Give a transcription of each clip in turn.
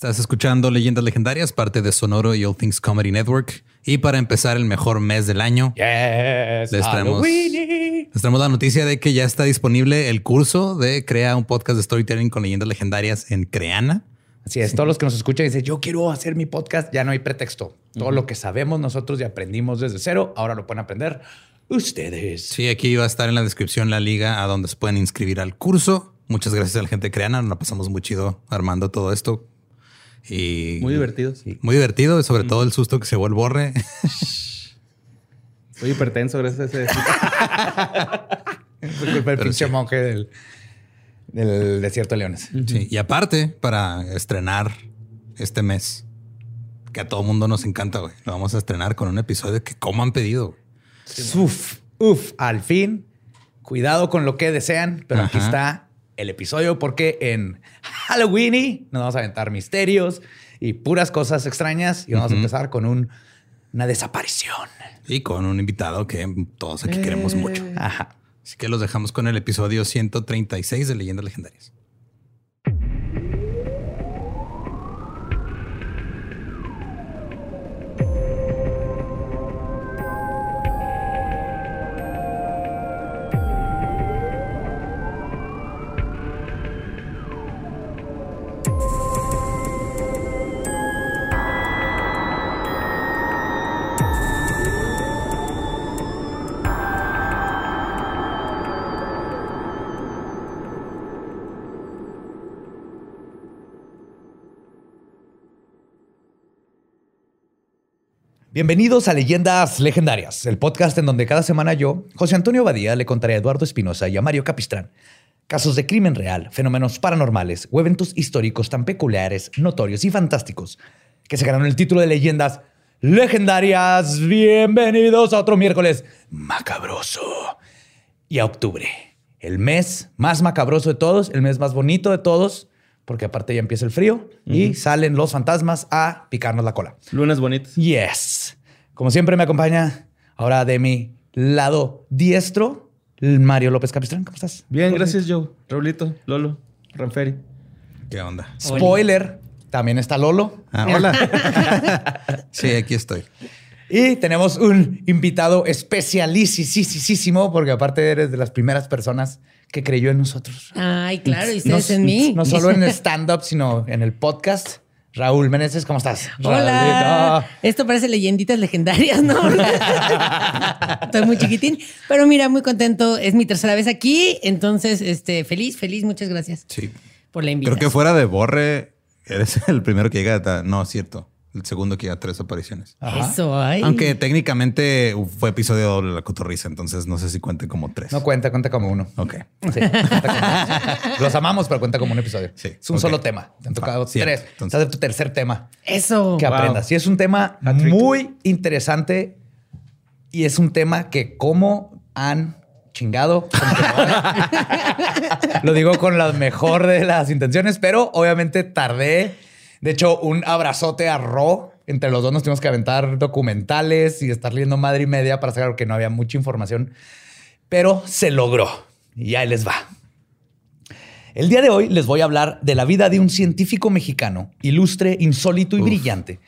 Estás escuchando Leyendas Legendarias, parte de Sonoro y All Things Comedy Network. Y para empezar el mejor mes del año, Yes, les traemos, les traemos la noticia de que ya está disponible el curso de Crea un podcast de storytelling con leyendas legendarias en Creana. Así es, todos los que nos escuchan dicen, yo quiero hacer mi podcast, ya no hay pretexto. Todo lo que sabemos nosotros y aprendimos desde cero, ahora lo pueden aprender ustedes. Sí, aquí va a estar en la descripción la liga a donde se pueden inscribir al curso. Muchas gracias a la gente de Creana. Nos la pasamos muy chido armando todo esto. Y Muy divertido. Muy divertido, y sobre todo el susto que se vuelve borre. Soy hipertenso gracias a ese. Fue culpa del pinche monje del, del desierto de leones. Sí, y aparte, para estrenar este mes, que a todo mundo nos encanta, güey. Lo vamos a estrenar con un episodio que como han pedido. güey. Uf, uf, al fin. Cuidado con lo que desean, pero aquí está el episodio porque en Halloween nos vamos a aventar misterios y puras cosas extrañas y vamos a empezar con un- una desaparición. Y con un invitado que todos aquí queremos mucho. Ajá. Así que los dejamos con el episodio 136 de Leyendas Legendarias. Bienvenidos a Leyendas Legendarias, el podcast en donde cada semana yo, José Antonio Badía, le contaré a Eduardo Espinosa y a Mario Capistrán casos de crimen real, fenómenos paranormales o eventos históricos tan peculiares, notorios y fantásticos que se ganaron el título de Leyendas Legendarias. Bienvenidos a otro miércoles macabroso y a octubre, el mes más macabroso de todos, el mes más bonito de todos, porque aparte ya empieza el frío y salen los fantasmas a picarnos la cola. Lunes bonitos. Yes. Como siempre me acompaña ahora de mi lado diestro, Mario López Capistrán. ¿Cómo estás? Bien, gracias, Joe. Raulito, Lolo, Ranferi. ¿Qué onda? Spoiler. También está Lolo. Ah, hola. sí, aquí estoy. Y tenemos un invitado especialísimo, porque aparte eres de las primeras personas que creyó en nosotros. Ay, claro, y No, ustedes en mí. no solo en stand-up, sino en el podcast. Raúl Meneses, ¿cómo estás? Hola. Raulito. Esto parece leyenditas legendarias, ¿no? Estoy muy chiquitín, pero mira, muy contento. Es mi tercera vez aquí, entonces, este, feliz, feliz. Muchas gracias Sí. por la Creo invitación. que fuera de Borre, eres el primero que llega. a- No, cierto. El segundo que llega a tres apariciones. Ajá. Eso, ay. Aunque técnicamente fue episodio doble de la cotorriza, entonces no sé si cuente como tres. No cuenta, cuenta como uno. Ok. Sí, cuenta como- Los amamos, pero cuenta como un episodio. Sí, Es un solo tema. Te han tocado Ah, cierto. tres. Entonces- Estás de tu tercer tema Eso. que Wow. aprendas. Y es un tema muy interesante y es un tema que cómo han chingado. Lo digo con la mejor de las intenciones, pero obviamente tardé. De hecho, un abrazote a Ro. Entre los dos nos tuvimos que aventar documentales y estar leyendo madre y media para saber que no había mucha información, pero se logró. Y ahí les va. El día de hoy les voy a hablar de la vida de un científico mexicano, ilustre, insólito y brillante,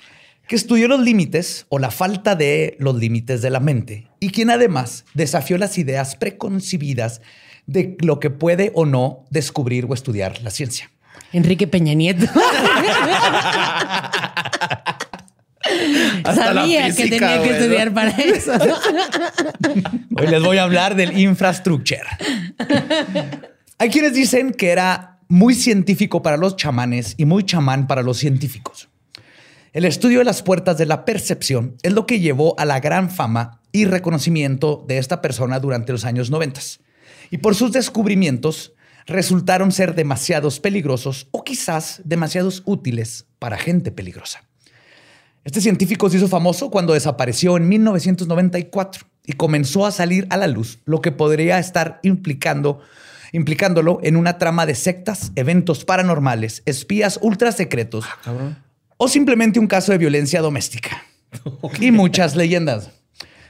que estudió los límites o la falta de los límites de la mente y quien además desafió las ideas preconcebidas de lo que puede o no descubrir o estudiar la ciencia. Enrique Peña Nieto. Hasta la Sabía que tenía que estudiar para eso. Hoy les voy a hablar del infrastructure. Hay quienes dicen que era muy científico para los chamanes y muy chamán para los científicos. El estudio de las puertas de la percepción es lo que llevó a la gran fama y reconocimiento de esta persona durante los años 90. Y por sus descubrimientos resultaron ser demasiados peligrosos o quizás demasiados útiles para gente peligrosa. Este científico se hizo famoso cuando desapareció en 1994 y comenzó a salir a la luz lo que podría estar implicando, implicándolo en una trama de sectas, eventos paranormales, espías ultra secretos o simplemente un caso de violencia doméstica. Y muchas leyendas.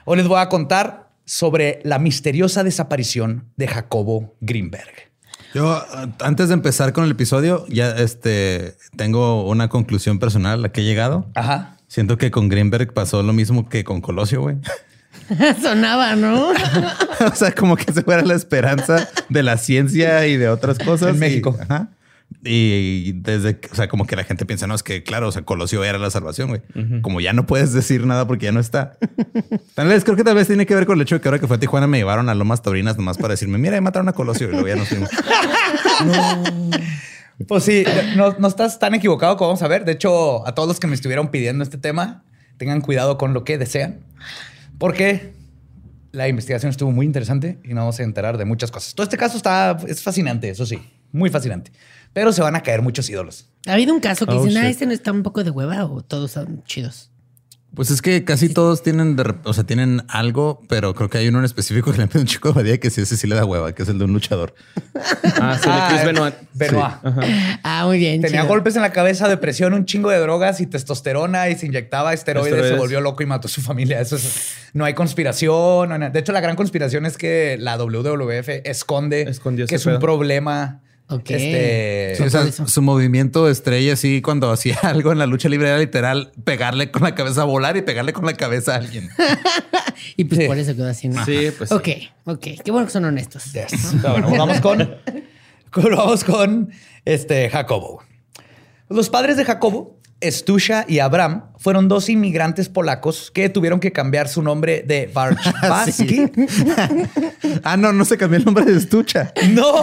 Hoy les voy a contar sobre la misteriosa desaparición de Jacobo Greenberg. Yo, antes de empezar con el episodio, ya este tengo una conclusión personal a la que he llegado. Ajá. Siento que con Greenberg pasó lo mismo que con Colosio, güey. Sonaba, ¿no? o sea, como que se fuera la esperanza de la ciencia y de otras cosas. En y- México. ajá. Y desde, o sea, como que la gente piensa, no, es que claro, o sea, Colosio era la salvación, güey. Como ya no puedes decir nada porque ya no está. Tal vez, creo que tal vez tiene que ver con el hecho de que ahora que fue a Tijuana me llevaron a Lomas Taurinas nomás para decirme, mira, mataron a Colosio y luego ya nos fuimos. Pues sí, no, no estás tan equivocado como vamos a ver. De hecho, a todos los que me estuvieron pidiendo este tema, tengan cuidado con lo que desean, porque la investigación estuvo muy interesante y nos vamos a enterar de muchas cosas. Todo este caso está, es fascinante, eso sí, muy fascinante. Pero se van a caer muchos ídolos. ¿Ha habido un caso que Oh, dicen, ah, este no está un poco de hueva o todos son chidos? Pues es que casi todos tienen, de o sea, tienen algo, pero creo que hay uno en específico que le pide un chico de badía que sí, ese sí le da hueva, que es el de un luchador. Ah, sí, de Chris Benoit. Benoit. Ah, muy bien. Tenía chido. golpes en la cabeza, depresión, un chingo de drogas y testosterona y se inyectaba esteroides, se volvió loco y mató a su familia. Eso es, no hay conspiración. no hay nada. de hecho, la gran conspiración es que la WWF esconde Escondió que es un problema. Ok. Este, Sí, o sea, por eso. su movimiento estrella, así cuando hacía algo en la lucha libre era literal pegarle con la cabeza a volar y pegarle con la cabeza a alguien. Y pues Sí. por eso quedó así. ¿no? Sí, pues sí. Ok, ok. Qué bueno que son honestos. Yes. Pero bueno, vamos con, con- vamos con este Jacobo. Los padres de Jacobo, Stusha y Abraham, fueron dos inmigrantes polacos que tuvieron que cambiar su nombre de Barczewski. ah, no, no se cambió el nombre de estucha. No,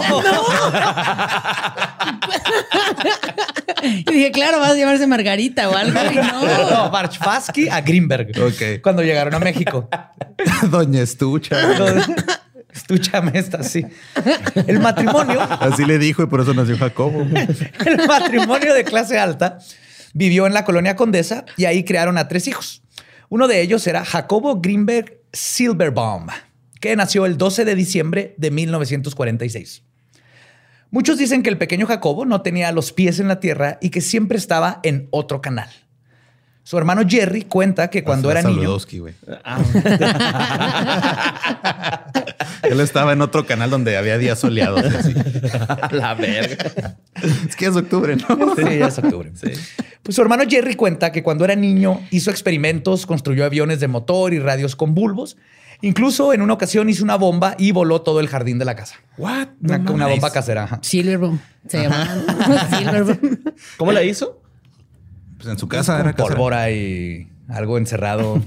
Y dije, claro, vas a llamarse Margarita o algo. Y no. no, Barczewski a Greenberg. Ok. Cuando llegaron a México. Doña Estucha. Estúchame esta, así. El matrimonio Así le dijo y por eso nació Jacobo. El matrimonio de clase alta vivió en la colonia Condesa y ahí crearon a tres hijos. Uno de ellos era Jacobo Greenberg Silverbaum, que nació el 12 de diciembre de 1946. Muchos dicen que el pequeño Jacobo no tenía los pies en la tierra y que siempre estaba en otro canal. Su hermano Jerry cuenta que cuando era niño... Él estaba en otro canal donde había días soleados. así. la verga. Es que es octubre, ¿no? Sí, ya es octubre. Pues su hermano Jerry cuenta que cuando era niño hizo experimentos, construyó aviones de motor y radios con bulbos. Incluso en una ocasión hizo una bomba y voló todo el jardín de la casa. What? Una, No una mames. bomba casera. ajá. Silverboom. Se llama. Silverboom. ¿Cómo la hizo? Pues en su casa era Con casera. pólvora y algo encerrado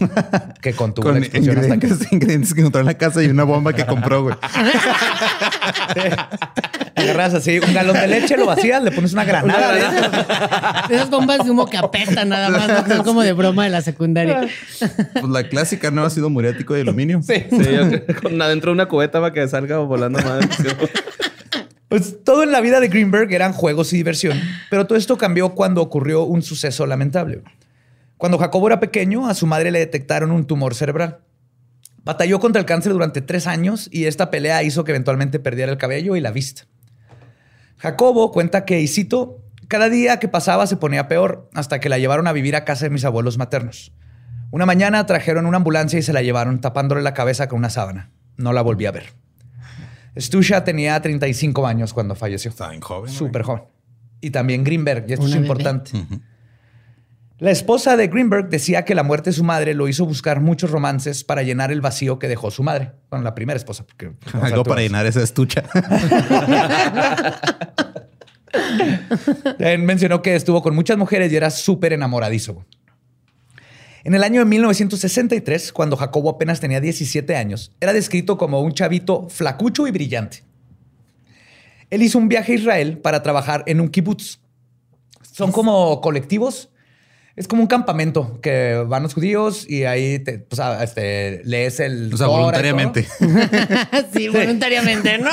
que contuvo Con la explosión hasta que... ingredientes, que encontró en la casa y una bomba que compró, güey. Agarras así un galón de leche, lo vacías, le pones una granada. esas bombas de humo que apestan nada más, ¿no? que son como de broma de la secundaria. Pues la clásica no ácido muriático de aluminio. Sí. Sí, con adentro de una cubeta para que salga volando madre. Pues todo en la vida de Greenberg eran juegos y diversión, pero todo esto cambió cuando ocurrió un suceso lamentable. Cuando Jacobo era pequeño, a su madre le detectaron un tumor cerebral. Batalló contra el cáncer durante tres años y esta pelea hizo que eventualmente perdiera el cabello y la vista. Jacobo cuenta que, y cito, cada día que pasaba se ponía peor hasta que la llevaron a vivir a casa de mis abuelos maternos. Una mañana trajeron una ambulancia y se la llevaron tapándole la cabeza con una sábana. No la volví a ver. Stusha tenía 35 años cuando falleció. Estaba bien joven. Súper joven. Y también Greenberg, y esto Una es bebé. importante. La esposa de Greenberg decía que la muerte de su madre lo hizo buscar muchos romances para llenar el vacío que dejó su madre. Bueno, la primera esposa. Porque, Algo para llenar esa estucha. También mencionó que estuvo con muchas mujeres y era súper enamoradizo. En el año de 1963, cuando Jacobo apenas tenía 17 años, era descrito como un chavito flacucho y brillante. Él hizo un viaje a Israel para trabajar en un kibutz. Son como colectivos. Es como un campamento que van los judíos y ahí te, pues, ah, este, lees el... O sea, voluntariamente. Sí, voluntariamente, ¿no?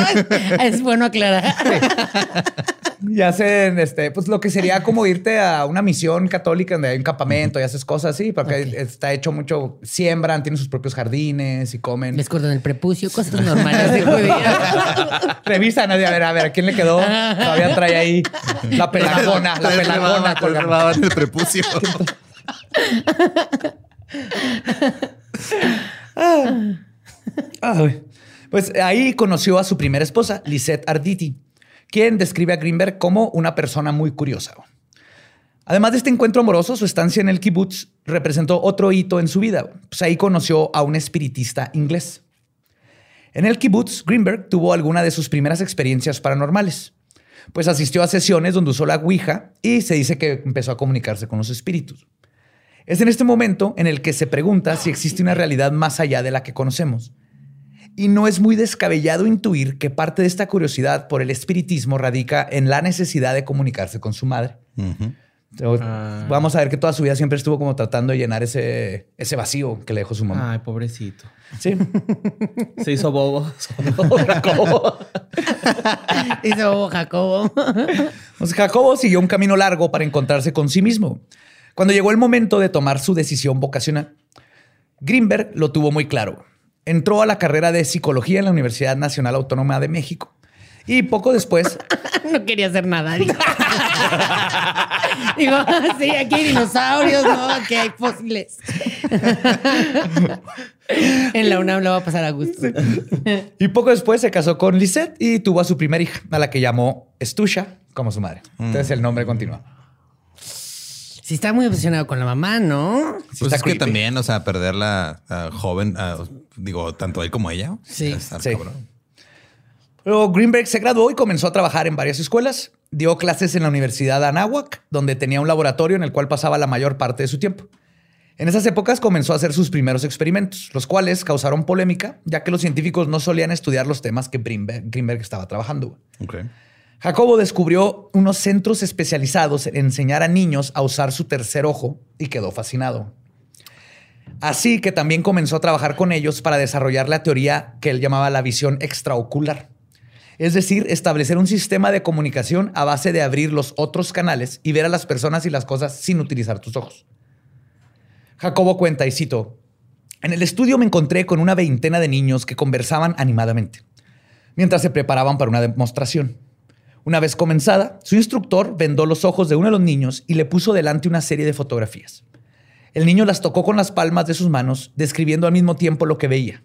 Es bueno aclarar. Y hacen este, pues lo que sería como irte a una misión católica donde hay un campamento y haces cosas así, porque está hecho mucho, siembran, tienen sus propios jardines y comen. Les cortan el prepucio, cosas normales de. Revisan, a ver, a ver, ¿a quién le quedó? Todavía trae ahí la pelagona, la pelagona. rebaba en el prepucio. Ay. Pues ahí conoció a su primera esposa, Lisette Arditi, quien describe a Greenberg como una persona muy curiosa. Además de este encuentro amoroso, su estancia en el kibbutz representó otro hito en su vida. Pues ahí conoció a un espiritista inglés. En el kibbutz, Greenberg tuvo alguna de sus primeras experiencias paranormales, pues asistió a sesiones donde usó la Ouija y se dice que empezó a comunicarse con los espíritus. Es en este momento en el que se pregunta si existe una realidad más allá de la que conocemos. Y no es muy descabellado intuir que parte de esta curiosidad por el espiritismo radica en la necesidad de comunicarse con su madre. Ah. Vamos a ver que toda su vida siempre estuvo como tratando de llenar ese, ese vacío que le dejó su mamá. Ay, pobrecito. Sí. Se hizo bobo. Jacobo. Hizo Jacobo. Pues Jacobo siguió un camino largo para encontrarse con sí mismo. Cuando llegó el momento de tomar su decisión vocacional, Greenberg lo tuvo muy claro. Entró a la carrera de psicología en la Universidad Nacional Autónoma de México. Y poco después, No quería hacer nada. Digo, Digo, sí, aquí hay dinosaurios, ¿no? Aquí hay fósiles. en la UNAM lo va a pasar a gusto. y poco después se casó con Lisette y tuvo a su primera hija, a la que llamó Estusha como su madre. Entonces el nombre continúa. Sí, está muy obsesionado con la mamá, ¿no? Sí Pues está es que también, o sea, perderla joven, digo, tanto él como ella. Sí. Sí. cabrón. Luego Greenberg se graduó y comenzó a trabajar en varias escuelas. Dio clases en la Universidad de Anáhuac, donde tenía un laboratorio en el cual pasaba la mayor parte de su tiempo. En esas épocas comenzó a hacer sus primeros experimentos, los cuales causaron polémica, ya que los científicos no solían estudiar los temas que Greenberg, Greenberg estaba trabajando. Ok. Jacobo descubrió unos centros especializados en enseñar a niños a usar su tercer ojo y quedó fascinado. Así que también comenzó a trabajar con ellos para desarrollar la teoría que él llamaba la visión extraocular. Es decir, establecer un sistema de comunicación a base de abrir los otros canales y ver a las personas y las cosas sin utilizar tus ojos. Jacobo cuenta, y cito, en el estudio me encontré con una veintena de niños que conversaban animadamente, mientras se preparaban para una demostración. Una vez comenzada, su instructor vendó los ojos de uno de los niños y le puso delante una serie de fotografías. El niño las tocó con las palmas de sus manos, describiendo al mismo tiempo lo que veía.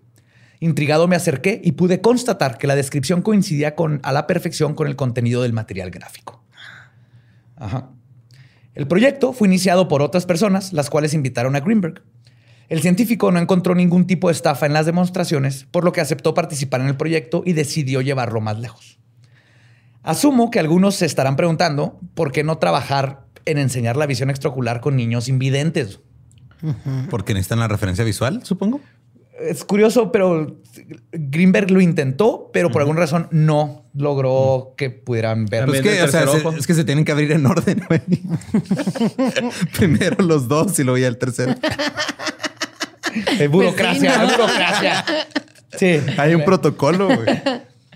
Intrigado me acerqué y pude constatar que la descripción coincidía con, a la perfección con el contenido del material gráfico. El proyecto fue iniciado por otras personas, las cuales invitaron a Greenberg. El científico no encontró ningún tipo de estafa en las demostraciones, por lo que aceptó participar en el proyecto y decidió llevarlo más lejos. Asumo que algunos se estarán preguntando por qué no trabajar en enseñar la visión extraocular con niños invidentes. Porque necesitan la referencia visual, supongo. Es curioso, pero Greenberg lo intentó, pero por alguna razón no logró que pudieran ver. Pues También que, o sea, se- es que se tienen que abrir en orden. Primero los dos y luego ya el tercero. Eh, burocracia, Pues sí, ¿no? burocracia. Sí. Hay un protocolo. güey.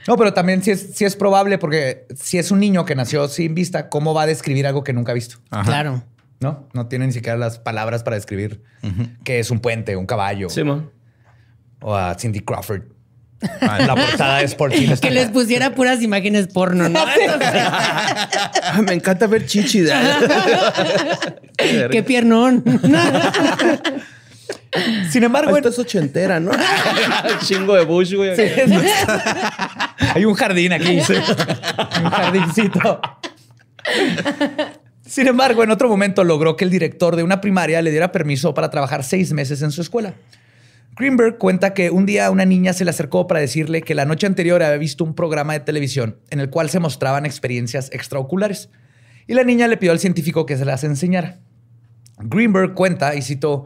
No, pero también sí es, sí es probable porque si es un niño que nació sin vista, ¿cómo va a describir algo que nunca ha visto? Ajá. Claro. No, no tiene ni siquiera las palabras para describir que es un puente, un caballo Sí, man. o a Cindy Crawford. La portada de Sports Que les pusiera puras imágenes porno, ¿no? Ay, me encanta ver chichi. Qué piernón. Sin embargo, Esto es ochentera, ¿no? Chingo de Bush, güey. Hay un jardín aquí. un jardincito. Sin embargo, en otro momento logró que el director de una primaria le diera permiso para trabajar seis meses en su escuela. Greenberg cuenta que un día una niña se le acercó para decirle que la noche anterior había visto un programa de televisión en el cual se mostraban experiencias extraoculares. Y la niña le pidió al científico que se las enseñara. Greenberg cuenta, y citó,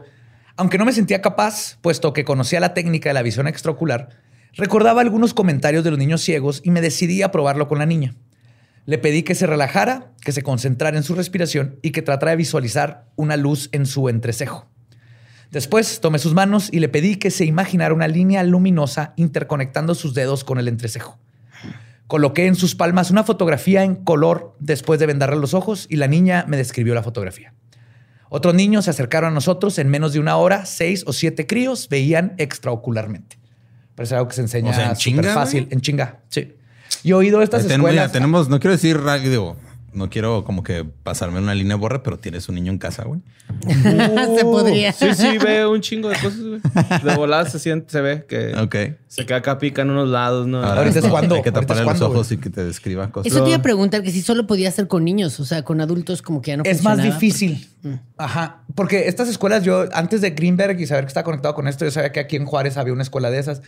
aunque no me sentía capaz, puesto que conocía la técnica de la visión extraocular, recordaba algunos comentarios de los niños ciegos y me decidí a probarlo con la niña. Le pedí que se relajara, que se concentrara en su respiración y que tratara de visualizar una luz en su entrecejo. Después tomé sus manos y le pedí que se imaginara una línea luminosa interconectando sus dedos con el entrecejo. Coloqué en sus palmas una fotografía en color después de vendarle los ojos y la niña me describió la fotografía. Otros niños se acercaron a nosotros en menos de una hora, seis o siete críos veían extraocularmente. Parece algo que se enseña O sea, ¿en súper chinga, fácil, en chinga. Sí. Yo he oído estas Ahí tenemos, escuelas. tenemos, no quiero decir, digo, no quiero como que pasarme una línea borra, pero tienes un niño en casa, güey. Se podría. Sí, sí, ve un chingo de cosas, güey. De volada se siente, se ve que se queda acá pica en unos lados, ¿no? Ahora Ahorita es cuando- Hay que taparle los cuando, ojos y que te describa cosas. Eso te iba a preguntar que si solo podía hacer con niños, o sea, con adultos como que ya no Es más difícil. Ajá. Porque estas escuelas, yo antes de Greenberg y saber que está conectado con esto, yo sabía que aquí en Juárez había una escuela de esas.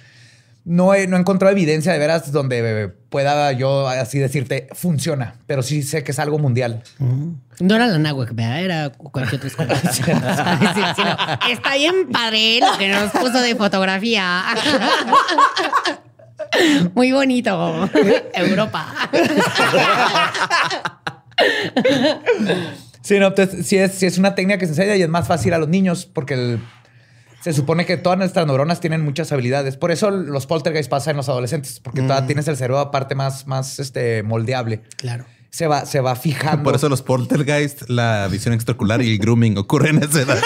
No he, no he encontrado evidencia de veras donde pueda yo así decirte funciona, pero sí sé que es algo mundial. No era la ¿verdad? Era cualquier otra no. Está bien padre lo que nos puso de fotografía. Muy bonito. Europa. Sí, no, entonces sí es, sí es una técnica que se enseña y es más fácil a los niños porque el- se supone que todas nuestras neuronas tienen muchas habilidades. Por eso los poltergeist pasan en los adolescentes, porque todavía tienes el cerebro aparte más, más este, moldeable. Claro. Se va, se va fijando. Por eso los poltergeist, la visión extraocular y el grooming ocurren a esa edad.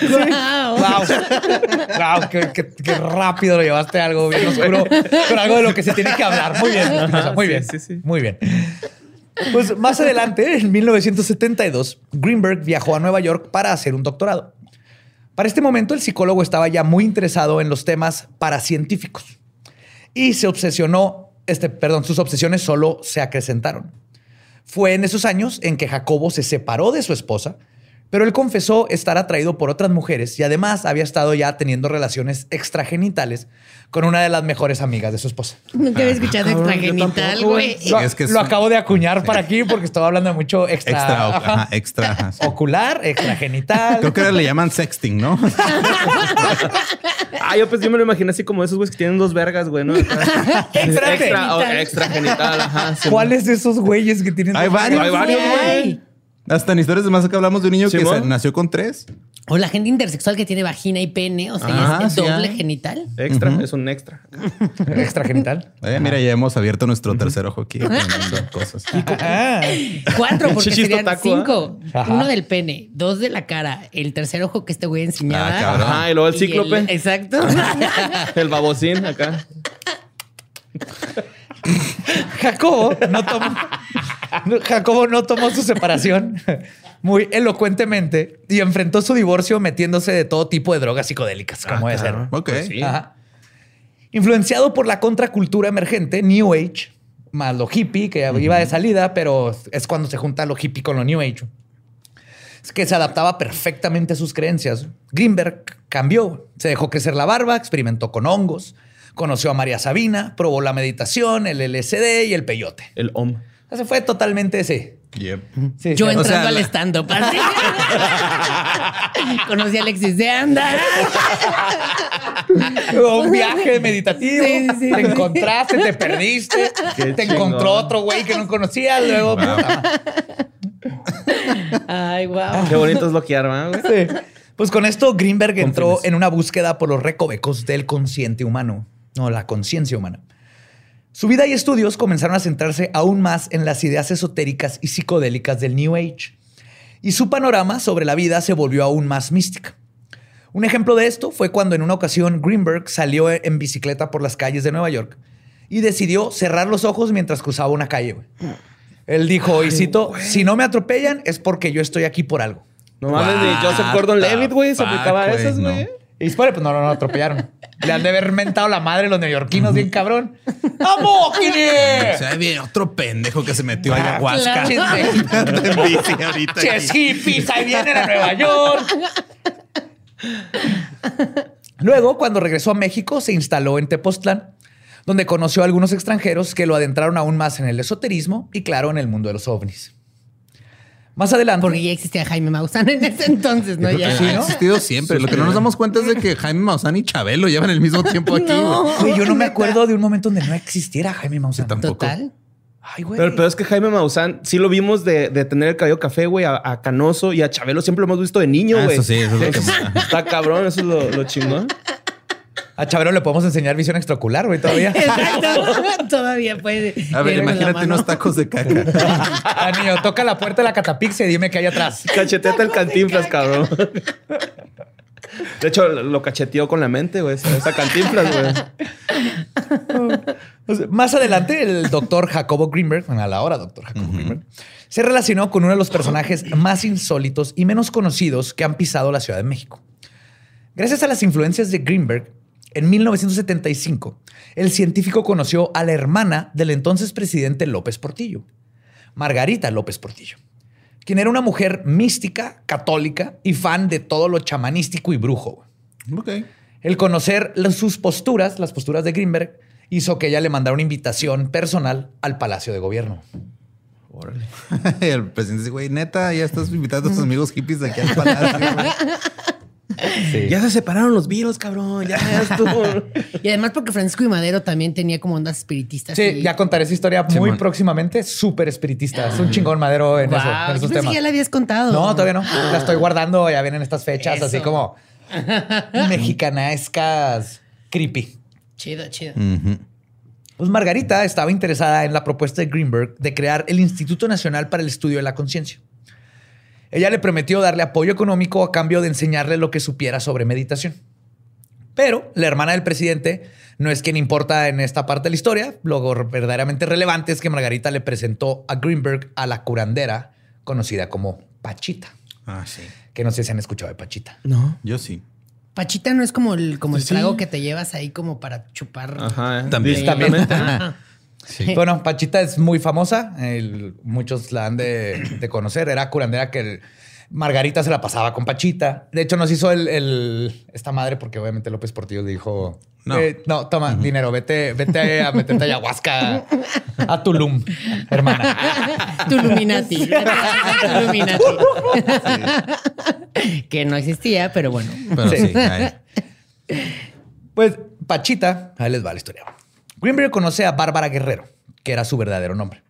Wow. Wow, wow, qué, qué- qué rápido lo llevaste a algo bien oscuro, pero algo de lo que se tiene que hablar. Muy bien, muy Sí, bien, sí, sí. muy bien. Pues más adelante, en 1972, Greenberg viajó a Nueva York para hacer un doctorado. Para este momento, el psicólogo estaba ya muy interesado en los temas paracientíficos y se obsesionó, este, perdón, sus obsesiones solo se acrecentaron. Fue en esos años en que Jacobo se separó de su esposa, pero él confesó estar atraído por otras mujeres y además había estado ya teniendo relaciones extragenitales con una de las mejores amigas de su esposa. Nunca había escuchado yo extragenital, güey. Lo, es que es lo un- acabo de acuñar para aquí porque estaba hablando de mucho extra, Extra, ajá, ajá, extra. ajá, sí. ocular, extragenital. Creo que ahora le llaman sexting, ¿no? Ah, yo pues yo me lo imaginé así como esos güeyes que tienen dos vergas, güey, ¿no? Extra extra, oh, genital. extra genital, ajá. sí. ¿Cuáles de esos güeyes que tienen? Hay dos- varios. Hay varios, güey. Hasta en historias de más que hablamos de un niño que nació con tres. O la gente intersexual que tiene vagina y pene, o sea, Ajá, es sí doble genital. Extra, es un extra. Extragenital. Eh, mira, ya hemos abierto nuestro tercer ojo aquí. cosas. Ah. Cuatro, porque serían cinco. Ajá. Uno del pene, dos de la cara, el tercer ojo que este güey enseñaba. Ah, cabrón. Ajá, y luego el cíclope. exacto. El babocín acá. Jacobo no tomó, no, Jacobo no tomó su separación muy elocuentemente y enfrentó su divorcio metiéndose de todo tipo de drogas psicodélicas, como debe ser. Ok. Pues sí. Ajá. Influenciado por la contracultura emergente, New Age, más lo hippie, que iba de salida, pero es cuando se junta lo hippie con lo New Age. Es que se adaptaba perfectamente a sus creencias. Greenberg cambió, se dejó crecer la barba, experimentó con hongos, conoció a María Sabina, probó la meditación, el LSD y el peyote. El OM. O sea, se fue totalmente ese. Yep. Sí, Yo sí. entrando sea, al la- stand-up. Conocí a Alexis de Anda. un viaje meditativo. Sí, sí, sí. Te encontraste, te perdiste. Qué te chingón. encontró otro güey que no conocías. Luego. Ay, wow. Qué bonito es ¿verdad, güey? Sí. Pues con esto Greenberg entró en una búsqueda por los recovecos del consciente humano, no la conciencia humana. Su vida y estudios comenzaron a centrarse aún más en las ideas esotéricas y psicodélicas del New Age, y su panorama sobre la vida se volvió aún más mística. Un ejemplo de esto fue cuando en una ocasión Greenberg salió en bicicleta por las calles de Nueva York y decidió cerrar los ojos mientras cruzaba una calle. güey. Él dijo, y cito, si no me atropellan es porque yo estoy aquí por algo. No mames, ni Joseph Gordon Levitt, güey, se aplicaba a güey, esas, no. Y después, pues no, no, no atropellaron. Le han de haber mentado la madre los neoyorquinos bien cabrón. ¡Vamos, O sea, viene otro pendejo que se metió a ayahuasca. claro. En bici ahorita. Ches hippies, ahí vienen a Nueva York. Luego, cuando regresó a México, se instaló en Tepoztlán, donde conoció a algunos extranjeros que lo adentraron aún más en el esoterismo y, claro, en el mundo de los ovnis. Más adelante. Porque ya existía Jaime Maussan en ese entonces, ¿no? Ya. que ha existido siempre. Lo que no nos damos cuenta es de que Jaime Maussan y Chabelo llevan el mismo tiempo aquí. No. güey. Güey, yo no me acuerdo de un momento donde no existiera Jaime Maussan. tampoco. Total. Ay, güey. Pero el peor es que Jaime Maussan sí lo vimos de, de tener el cabello café, güey, a, a Canoso y a Chabelo siempre lo hemos visto de niño, Ah, güey. eso sí, eso es lo que- Está cabrón, eso es lo, lo chingón. A Chabelo le podemos enseñar visión extraocular, güey, todavía. Exacto. Todavía puede. A ver, imagínate unos tacos de caca. Ah, niño, toca la puerta de la catapixia y dime qué hay atrás. Cacheteate el cantinflas, cabrón. De hecho, lo cacheteó con la mente, güey. Esa cantinflas, güey. O sea, más adelante, el doctor Jacobo Greenberg, bueno, a la hora doctor Jacobo Greenberg, se relacionó con uno de los personajes más insólitos y menos conocidos que han pisado la Ciudad de México. Gracias a las influencias de Greenberg, en 1975, el científico conoció a la hermana del entonces presidente López Portillo, Margarita López Portillo, quien era una mujer mística, católica y fan de todo lo chamanístico y brujo. Ok. El conocer sus posturas, las posturas de Greenberg, hizo que ella le mandara una invitación personal al Palacio de Gobierno. Órale. el presidente dice, güey, neta, ya estás invitando a tus amigos hippies de aquí al palacio. güey". Ya se separaron los virus, cabrón. Ya estuvo. Y además porque Francisco y Madero también tenía como ondas espiritistas. Sí, y- ya contaré esa historia muy próximamente. Súper espiritista. Es un chingón madero en, eso, en yo esos pensé que temas. ya la habías contado. No, todavía no. La estoy guardando. Ya vienen estas fechas así como mexicanaescas creepy. Chido, chido. Ujú. Pues Margarita estaba interesada en la propuesta de Greenberg de crear el Instituto Nacional para el Estudio de la Conciencia. Ella le prometió darle apoyo económico a cambio de enseñarle lo que supiera sobre meditación. Pero la hermana del presidente no es quien importa en esta parte de la historia. Lo verdaderamente relevante es que Margarita le presentó a Greenberg a la curandera conocida como Pachita. Ah, sí. Que no sé si han escuchado de Pachita. No. Yo sí. Pachita no es como el, como el Sí. trago que te llevas ahí como para chupar. Ajá. eh. También. Distamente. Sí. Bueno, Pachita es muy famosa. el- muchos la han de, de conocer. Era curandera que el- Margarita se la pasaba con Pachita. De hecho, nos hizo el, el- esta madre porque obviamente López Portillo le dijo: No. "Eh, no, toma dinero, vete, vete a meterte ayahuasca a Tulum, hermana. Tu Illuminati. Tu Illuminati. que no existía, pero bueno. Pero Sí. sí. Pues Pachita, ahí les va la historia. Greenberg conoce a Bárbara Guerrero, que era su verdadero nombre.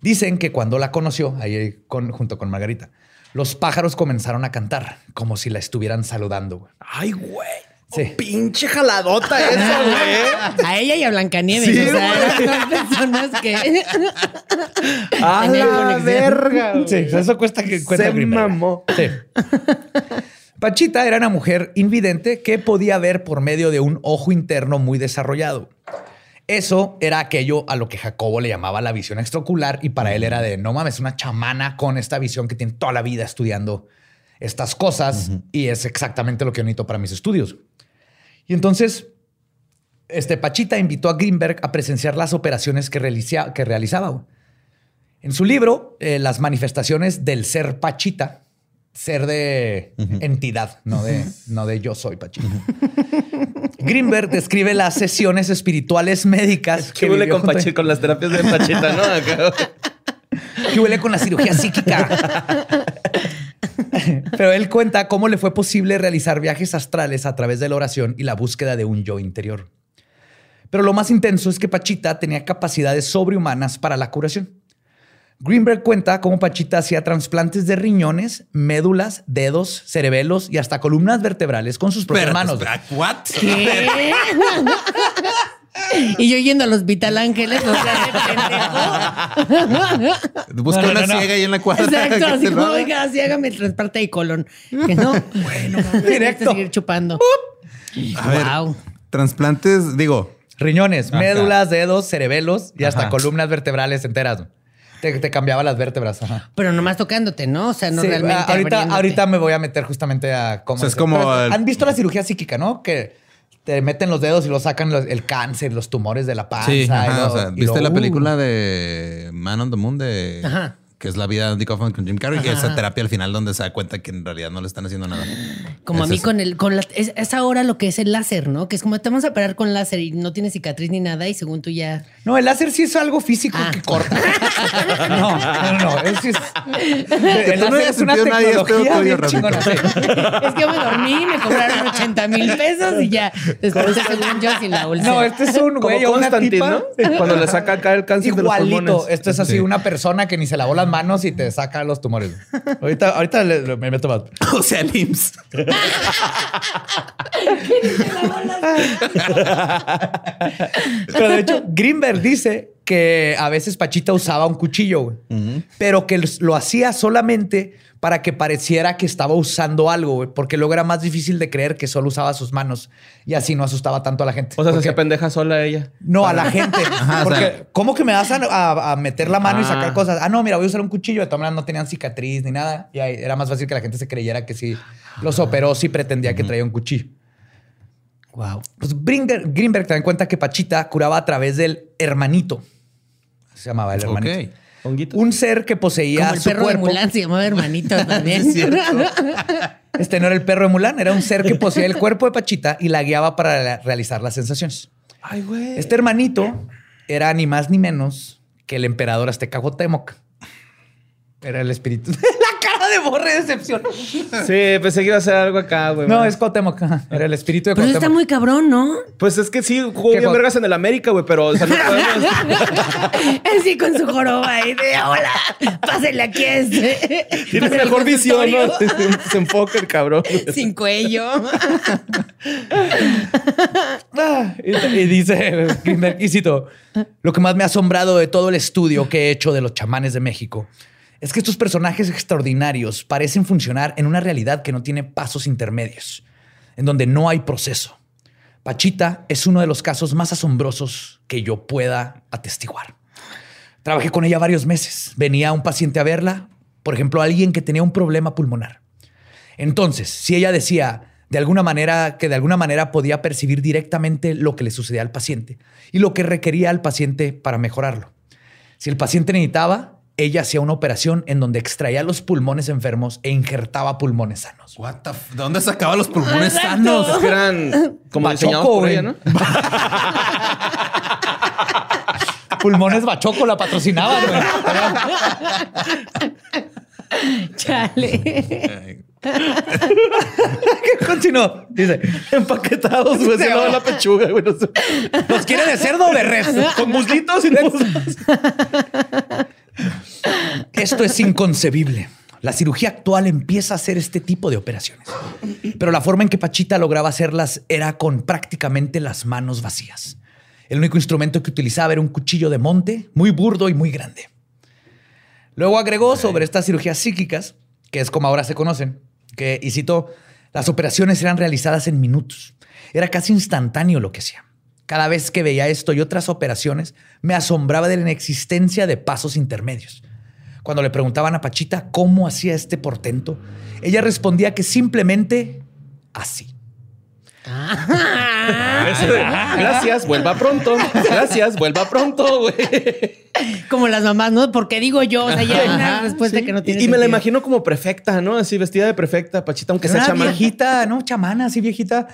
Dicen que cuando la conoció, ahí con- junto con Margarita, los pájaros comenzaron a cantar como si la estuvieran saludando. güey. Ay, güey. Sí. Pinche jaladota eso, güey. A ella y a Blancanieves. Sí, o sea, eran dos personas que. A la verga. güey. Sí, eso cuesta que cuenta Se Greenberg. mamó. Sí. Pachita era una mujer invidente que podía ver por medio de un ojo interno muy desarrollado. Eso era aquello a lo que Jacobo le llamaba la visión extraocular y para él era de no mames, una chamana con esta visión que tiene toda la vida estudiando estas cosas y es exactamente lo que yo necesito para mis estudios. Y entonces, este Pachita invitó a Greenberg a presenciar las operaciones que, realiza- que realizaba. En su libro, eh, Las manifestaciones del ser Pachita, ser de entidad, no de, no de yo soy Pachita. Greenberg describe las sesiones espirituales médicas Que huele con, junto a- Pachi- con las terapias de Pachita, ¿no? Que huele con la cirugía psíquica. Pero él cuenta cómo le fue posible realizar viajes astrales a través de la oración y la búsqueda de un yo interior. Pero lo más intenso es que Pachita tenía capacidades sobrehumanas para la curación. Greenberg cuenta cómo Pachita hacía trasplantes de riñones, médulas, dedos, cerebelos y hasta columnas vertebrales con sus propias manos. espera, ¿What? ¿Qué? y yo yendo al Hospital Ángeles, o sea, de pendejo. Busca No, no, una no, no. ciega ahí en la cuadra. Exacto, así como, oiga, así hágame el trasplante de colon. Que no, bueno, Directo. seguir chupando. A ver, Wow. trasplantes, digo, Riñones, Ajá. médulas, dedos, cerebelos y hasta Ajá. columnas vertebrales enteras. Te, te cambiaba las vértebras. Ajá. Pero nomás tocándote, ¿no? O sea, no Sí, realmente. ahorita, ahorita me voy a meter justamente a cómo. O sea, es como Pero, el- Han visto la cirugía psíquica, ¿no? Que te meten los dedos y lo sacan los- el cáncer, los tumores de la panza. sí, y ajá, lo- o sea, y ¿viste lo- la uh. película de Man on the Moon de Ajá. Que es la vida de Andy Kaufman con Jim Carrey? que Ajá, esa ajá. terapia al final donde se da cuenta que en realidad no le están haciendo nada. Como a mí eso. con el, con la, es, es ahora lo que es el láser, ¿no? Que es como te vamos a operar con láser y no tienes cicatriz ni nada y según tú ya. No, el láser sí es algo físico Ah. que corta. no, no, no. Es, es, el no es una sentido nadie es pedo tecnología tuyo, bien Rafita. chingona. sí. Es que yo me dormí, me cobraron 80 mil pesos y ya. Después según yo sin la úlcera. No, este es un güey o una tipa. ¿no? Cuando le saca acá el cáncer de los Igualito. pulmones. Esto es así, Sí. una persona que ni se lavó las manos y te saca los tumores. Ahorita, ahorita le- le- me meto más. o sea, el IMSS. Pero de hecho, Greenberg dice que a veces Pachita usaba un cuchillo, güey, pero que lo hacía solamente para que pareciera que estaba usando algo, güey, porque luego era más difícil de creer que solo usaba sus manos y así no asustaba tanto a la gente. O sea, se hacía pendeja sola ella. No, a la gente. Ajá, o porque, sea- ¿cómo que me vas a, a- a meter la mano y sacar Ah. cosas? Ah, no, mira, voy a usar un cuchillo. De todas maneras, no tenían cicatriz ni nada. Y ahí era más fácil que la gente se creyera que sí los operó, sí pretendía que traía un cuchillo. Wow. Pues Gringer- Greenberg también cuenta que Pachita curaba a través del hermanito. Se llamaba el hermanito. Ok. Honguito. Un ser que poseía Como el su perro de cuerpo. Mulan se llamaba hermanito también. Este no era el perro de Mulan, era un ser que poseía el cuerpo de Pachita y la guiaba para la- realizar las sensaciones. Ay, güey. Este hermanito era ni más ni menos que el emperador azteca Cuauhtémoc. Era el espíritu. De borre de decepción. Sí, pensé que iba a hacer algo acá, güey. No, es Cuauhtémoc. Era el espíritu de Pero está muy cabrón, ¿no? Pues es que sí, jugó ¿Qué bien vergas en el América, güey, pero o sea, no podemos. Así con su joroba ahí de hola, pásenle aquí a este. Tiene Pásenle al mejor visión, ¿no? consultorio. Se enfoca el cabrón. Sin cuello. Ah, y, y dice Greenberg, y cito, lo que más me ha asombrado de todo el estudio que he hecho de los chamanes de México es que estos personajes extraordinarios parecen funcionar en una realidad que no tiene pasos intermedios, en donde no hay proceso. Pachita es uno de los casos más asombrosos que yo pueda atestiguar. Trabajé con ella varios meses. Venía un paciente a verla, por ejemplo, alguien que tenía un problema pulmonar. Entonces, si ella decía de alguna manera que de alguna manera podía percibir directamente lo que le sucedía al paciente y lo que requería al paciente para mejorarlo. Si el paciente necesitaba, ella hacía una operación en donde extraía los pulmones enfermos e injertaba pulmones sanos. What the f- ¿De dónde sacaba los pulmones Exacto. sanos? Es que eran como Bachoco, diseñados por güey. ella, ¿no? Pulmones Bachoco la patrocinaban. güey. Chale. Continuó. Dice, Empaquetados, güey. Se la pechuga, güey. ¿los quiere de cerdo o de res? Con muslitos y muslos. Esto es inconcebible. La cirugía actual empieza a hacer este tipo de operaciones. Pero la forma en que Pachita lograba hacerlas era con prácticamente las manos vacías. El único instrumento que utilizaba era un cuchillo de monte, muy burdo y muy grande. Luego agregó sobre estas cirugías psíquicas, que es como ahora se conocen, que, y cito, las operaciones eran realizadas en minutos. Era casi instantáneo lo que hacía. Cada vez que veía esto y otras operaciones, me asombraba de la inexistencia de pasos intermedios. Cuando le preguntaban a Pachita cómo hacía este portento, ella respondía que simplemente así. De, Gracias, vuelva pronto. Gracias, vuelva pronto, güey. Como las mamás, ¿no? Porque digo yo, o sea, ya hay una respuesta Sí. que no tiene Y, y me la imagino como prefecta, ¿no? Así vestida de prefecta, Pachita, aunque Era sea chamana. viejita, ¿no? Chamana, así viejita.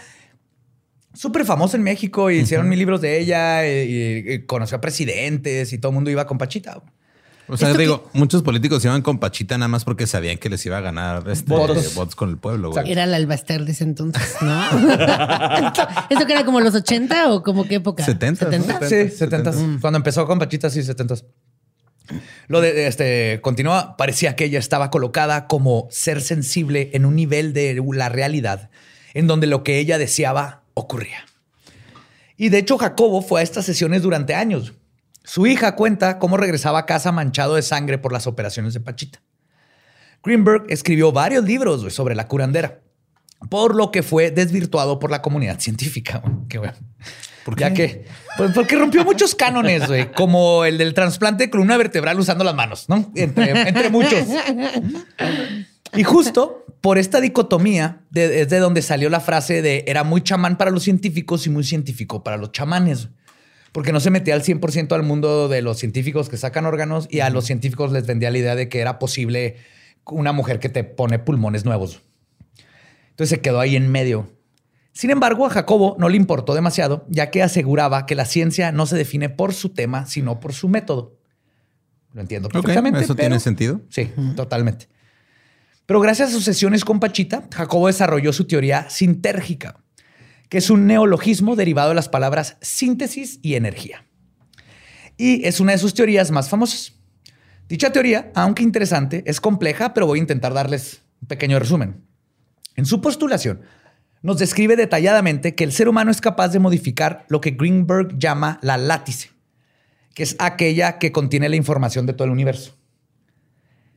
Súper famosa en México y hicieron mil libros de ella y, y- y conoció a presidentes y todo el mundo iba con Pachita. O sea, digo, muchos políticos iban con Pachita nada más porque sabían que les iba a ganar este, Votos. votos. con el pueblo, güey. Era el albaster de ese entonces, ¿no? ¿Esto, esto que era como los 80 o como qué época? 70, ¿no? 70. Sí, 70. Mm. Cuando empezó con Pachita, sí, 70. Lo de este continúa, parecía que ella estaba colocada como ser sensible en un nivel de la realidad en donde lo que ella deseaba ocurría. Y de hecho, Jacobo fue a estas sesiones durante años. Su hija cuenta cómo regresaba a casa manchado de sangre por las operaciones de Pachita. Greenberg escribió varios libros sobre la curandera, por lo que fue desvirtuado por la comunidad científica. güey. Qué bueno. ¿Por Ya qué? que, pues porque rompió muchos cánones, güey, como el del trasplante de columna vertebral usando las manos, ¿no? Entre, entre muchos. Y justo por esta dicotomía de- es de donde salió la frase de era muy chamán para los científicos y muy científico para los chamanes. Porque no se metía al 100% al mundo de los científicos que sacan órganos y a los científicos les vendía la idea de que era posible una mujer que te pone pulmones nuevos. Entonces se quedó ahí en medio. Sin embargo, a Jacobo no le importó demasiado, ya que aseguraba que la ciencia no se define por su tema, sino por su método. Lo entiendo perfectamente. ¿Eso pero- tiene sentido? Sí, totalmente. Pero gracias a sus sesiones con Pachita, Jacobo desarrolló su teoría sintérgica, que es un neologismo derivado de las palabras síntesis y energía. Y es una de sus teorías más famosas. Dicha teoría, aunque interesante, es compleja, pero voy a intentar darles un pequeño resumen. En su postulación, nos describe detalladamente que el ser humano es capaz de modificar lo que Greenberg llama la látice, que es aquella que contiene la información de todo el universo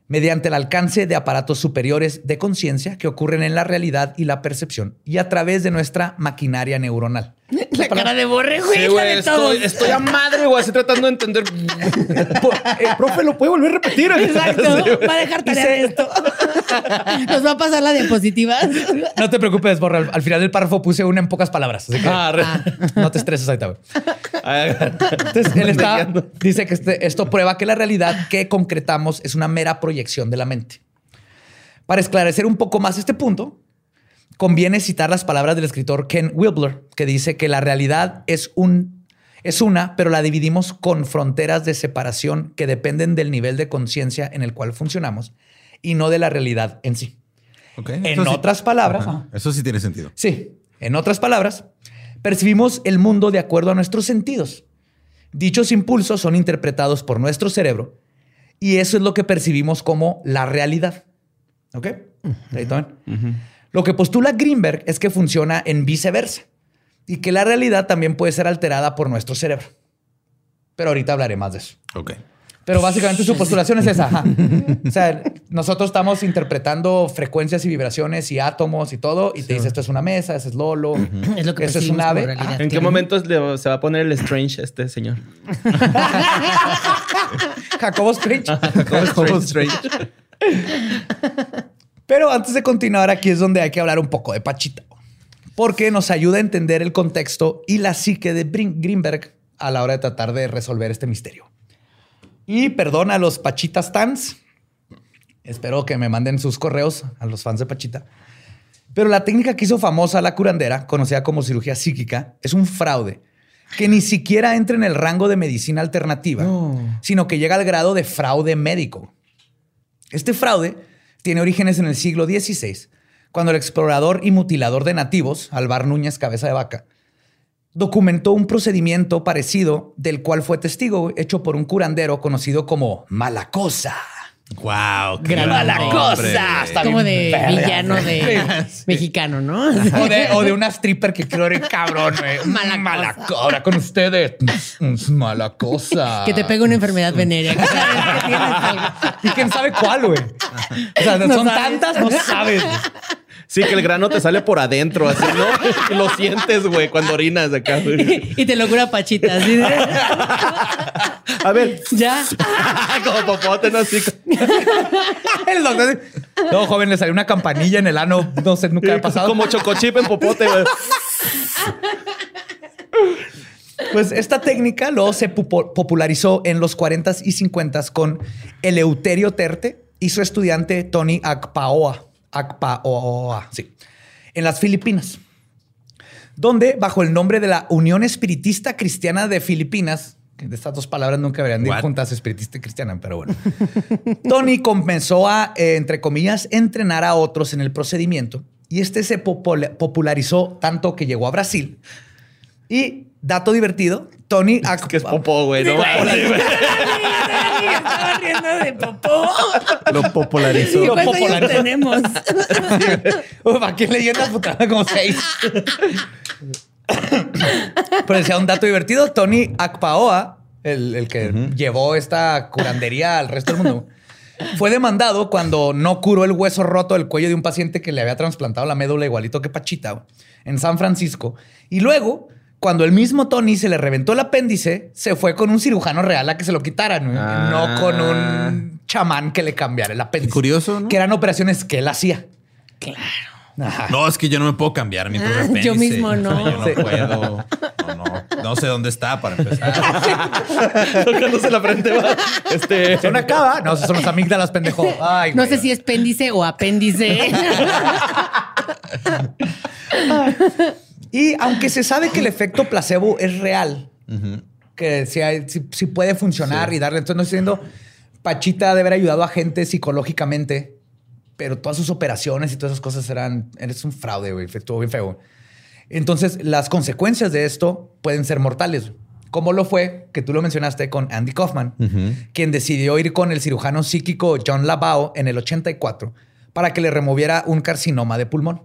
mediante el alcance de aparatos superiores de conciencia que ocurren en la realidad y la percepción y a través de nuestra maquinaria neuronal. La cara de borre, güey. Sí, güey, estoy, estoy a madre, güey, estoy tratando de entender. Eh, profe, ¿lo puede volver a repetir? Exacto. Va a dejar tarea de esto. Nos va a pasar la diapositiva. No te preocupes, Borra. Al, al final del párrafo puse una en pocas palabras. Así que Ah, re- no te estreses ahorita, güey. Entonces, él está, dice que este- esto prueba que la realidad que concretamos es una mera proyección de la mente. Para esclarecer un poco más este punto, conviene citar las palabras del escritor Ken Wilber, que dice que la realidad es, un, es una, pero la dividimos con fronteras de separación que dependen del nivel de conciencia en el cual funcionamos y no de la realidad en sí. Ok, En eso sí. otras palabras, Ajá, Eso sí tiene sentido. Sí, en otras palabras, percibimos el mundo de acuerdo a nuestros sentidos. Dichos impulsos son interpretados por nuestro cerebro y eso es lo que percibimos como la realidad. ¿Ok? Ahí toman. Lo que postula Greenberg es que funciona en viceversa y que la realidad también puede ser alterada por nuestro cerebro. Pero ahorita hablaré más de eso. Ok. Pero básicamente su postulación es esa. ajá. O sea, nosotros estamos interpretando frecuencias y vibraciones y átomos y todo, y te dice esto es una mesa, ese es Lolo, Es lo que eso es un ave. realidad. Ajá. ¿En qué momento se va a poner el Strange este señor? Jacobo Strange. Jacobo Strange. Pero antes de continuar, aquí es donde hay que hablar un poco de Pachita, porque nos ayuda a entender el contexto y la psique de Greenberg a la hora de tratar de resolver este misterio. Y perdón a los Pachitas Tans. Espero que me manden sus correos a los fans de Pachita. Pero la técnica que hizo famosa la curandera, conocida como cirugía psíquica, es un fraude que ni siquiera entra en el rango de medicina alternativa, sino que llega al grado de fraude médico. Este fraude tiene orígenes en el siglo XVI, cuando el explorador y mutilador de nativos, Alvar Núñez Cabeza de Vaca, documentó un procedimiento parecido del cual fue testigo hecho por un curandero conocido como Malacosa. Wow. qué Gran mala cosa, está Como de villano de mexicano, ¿no? O de, o de una stripper que quiero ir cabrón. güey. Mala Mala cosa. co- Ahora con ustedes. Mala cosa. Que te pega una enfermedad venérea. que sabes que tienes algo. Y quién sabe cuál, güey. O sea, No son sabes. tantas, no sabes. Sí, que el grano te sale por adentro, así, ¿no? Y lo sientes, güey, cuando orinas acá. güey. Y te lo cura Pachita. así de- A ver, Ya. como popote, ¿no? Así. El doctor. No, joven, le salió una campanilla en el ano. No sé, nunca ha pasado. Como chocochip en popote, güey. Pues esta técnica luego se popularizó en los 40s y 50s con Eleuterio Terte y su estudiante Tony Akpaoa. Akpaoa, sí. En las Filipinas. Donde, bajo el nombre de la Unión Espiritista Cristiana de Filipinas, que de estas dos palabras nunca deberían de ir juntas, espiritista y cristiana, pero bueno. Tony comenzó a, eh, entre comillas, entrenar a otros en el procedimiento y este se popula- popularizó tanto que llegó a Brasil. Y, dato divertido, Tony Akpa- Que es popó, güey. No, Estaba riendo de popó. Lo popularizó. ¿Y Lo popularizó. tenemos? Uf, aquí en leyendas puta, como seis. Pero decía un dato divertido, Tony Akpaoa, el, el que llevó esta curandería al resto del mundo, fue demandado cuando no curó el hueso roto del cuello de un paciente que le había trasplantado la médula igualito que Pachita en San Francisco. Y luego, cuando el mismo Tony se le reventó el apéndice, se fue con un cirujano real a que se lo quitaran, Ah. no con un chamán que le cambiara el apéndice. curioso, ¿no? Que eran operaciones que él hacía. Claro. Ajá. No, es que yo no me puedo cambiar mi propio Ah, apéndice. yo mismo no. Yo no Sí. puedo. No, no. No sé dónde está para empezar. Tocándose la frente, va. Este. Son acaba. No, son los amígdalas, pendejo. Ay, No güey. sé si es péndice o apéndice. Y aunque se sabe que el efecto placebo es real, que si, hay- si- si puede funcionar y darle. Entonces, no estoy diciendo Pachita debe haber ayudado a gente psicológicamente, pero todas sus operaciones y todas esas cosas eran. Eres un fraude, güey. Estuvo bien feo. Entonces, las consecuencias de esto pueden ser mortales. Como lo fue, que tú lo mencionaste con Andy Kaufman, quien decidió ir con el cirujano psíquico John Labao en el 84 para que le removiera un carcinoma de pulmón.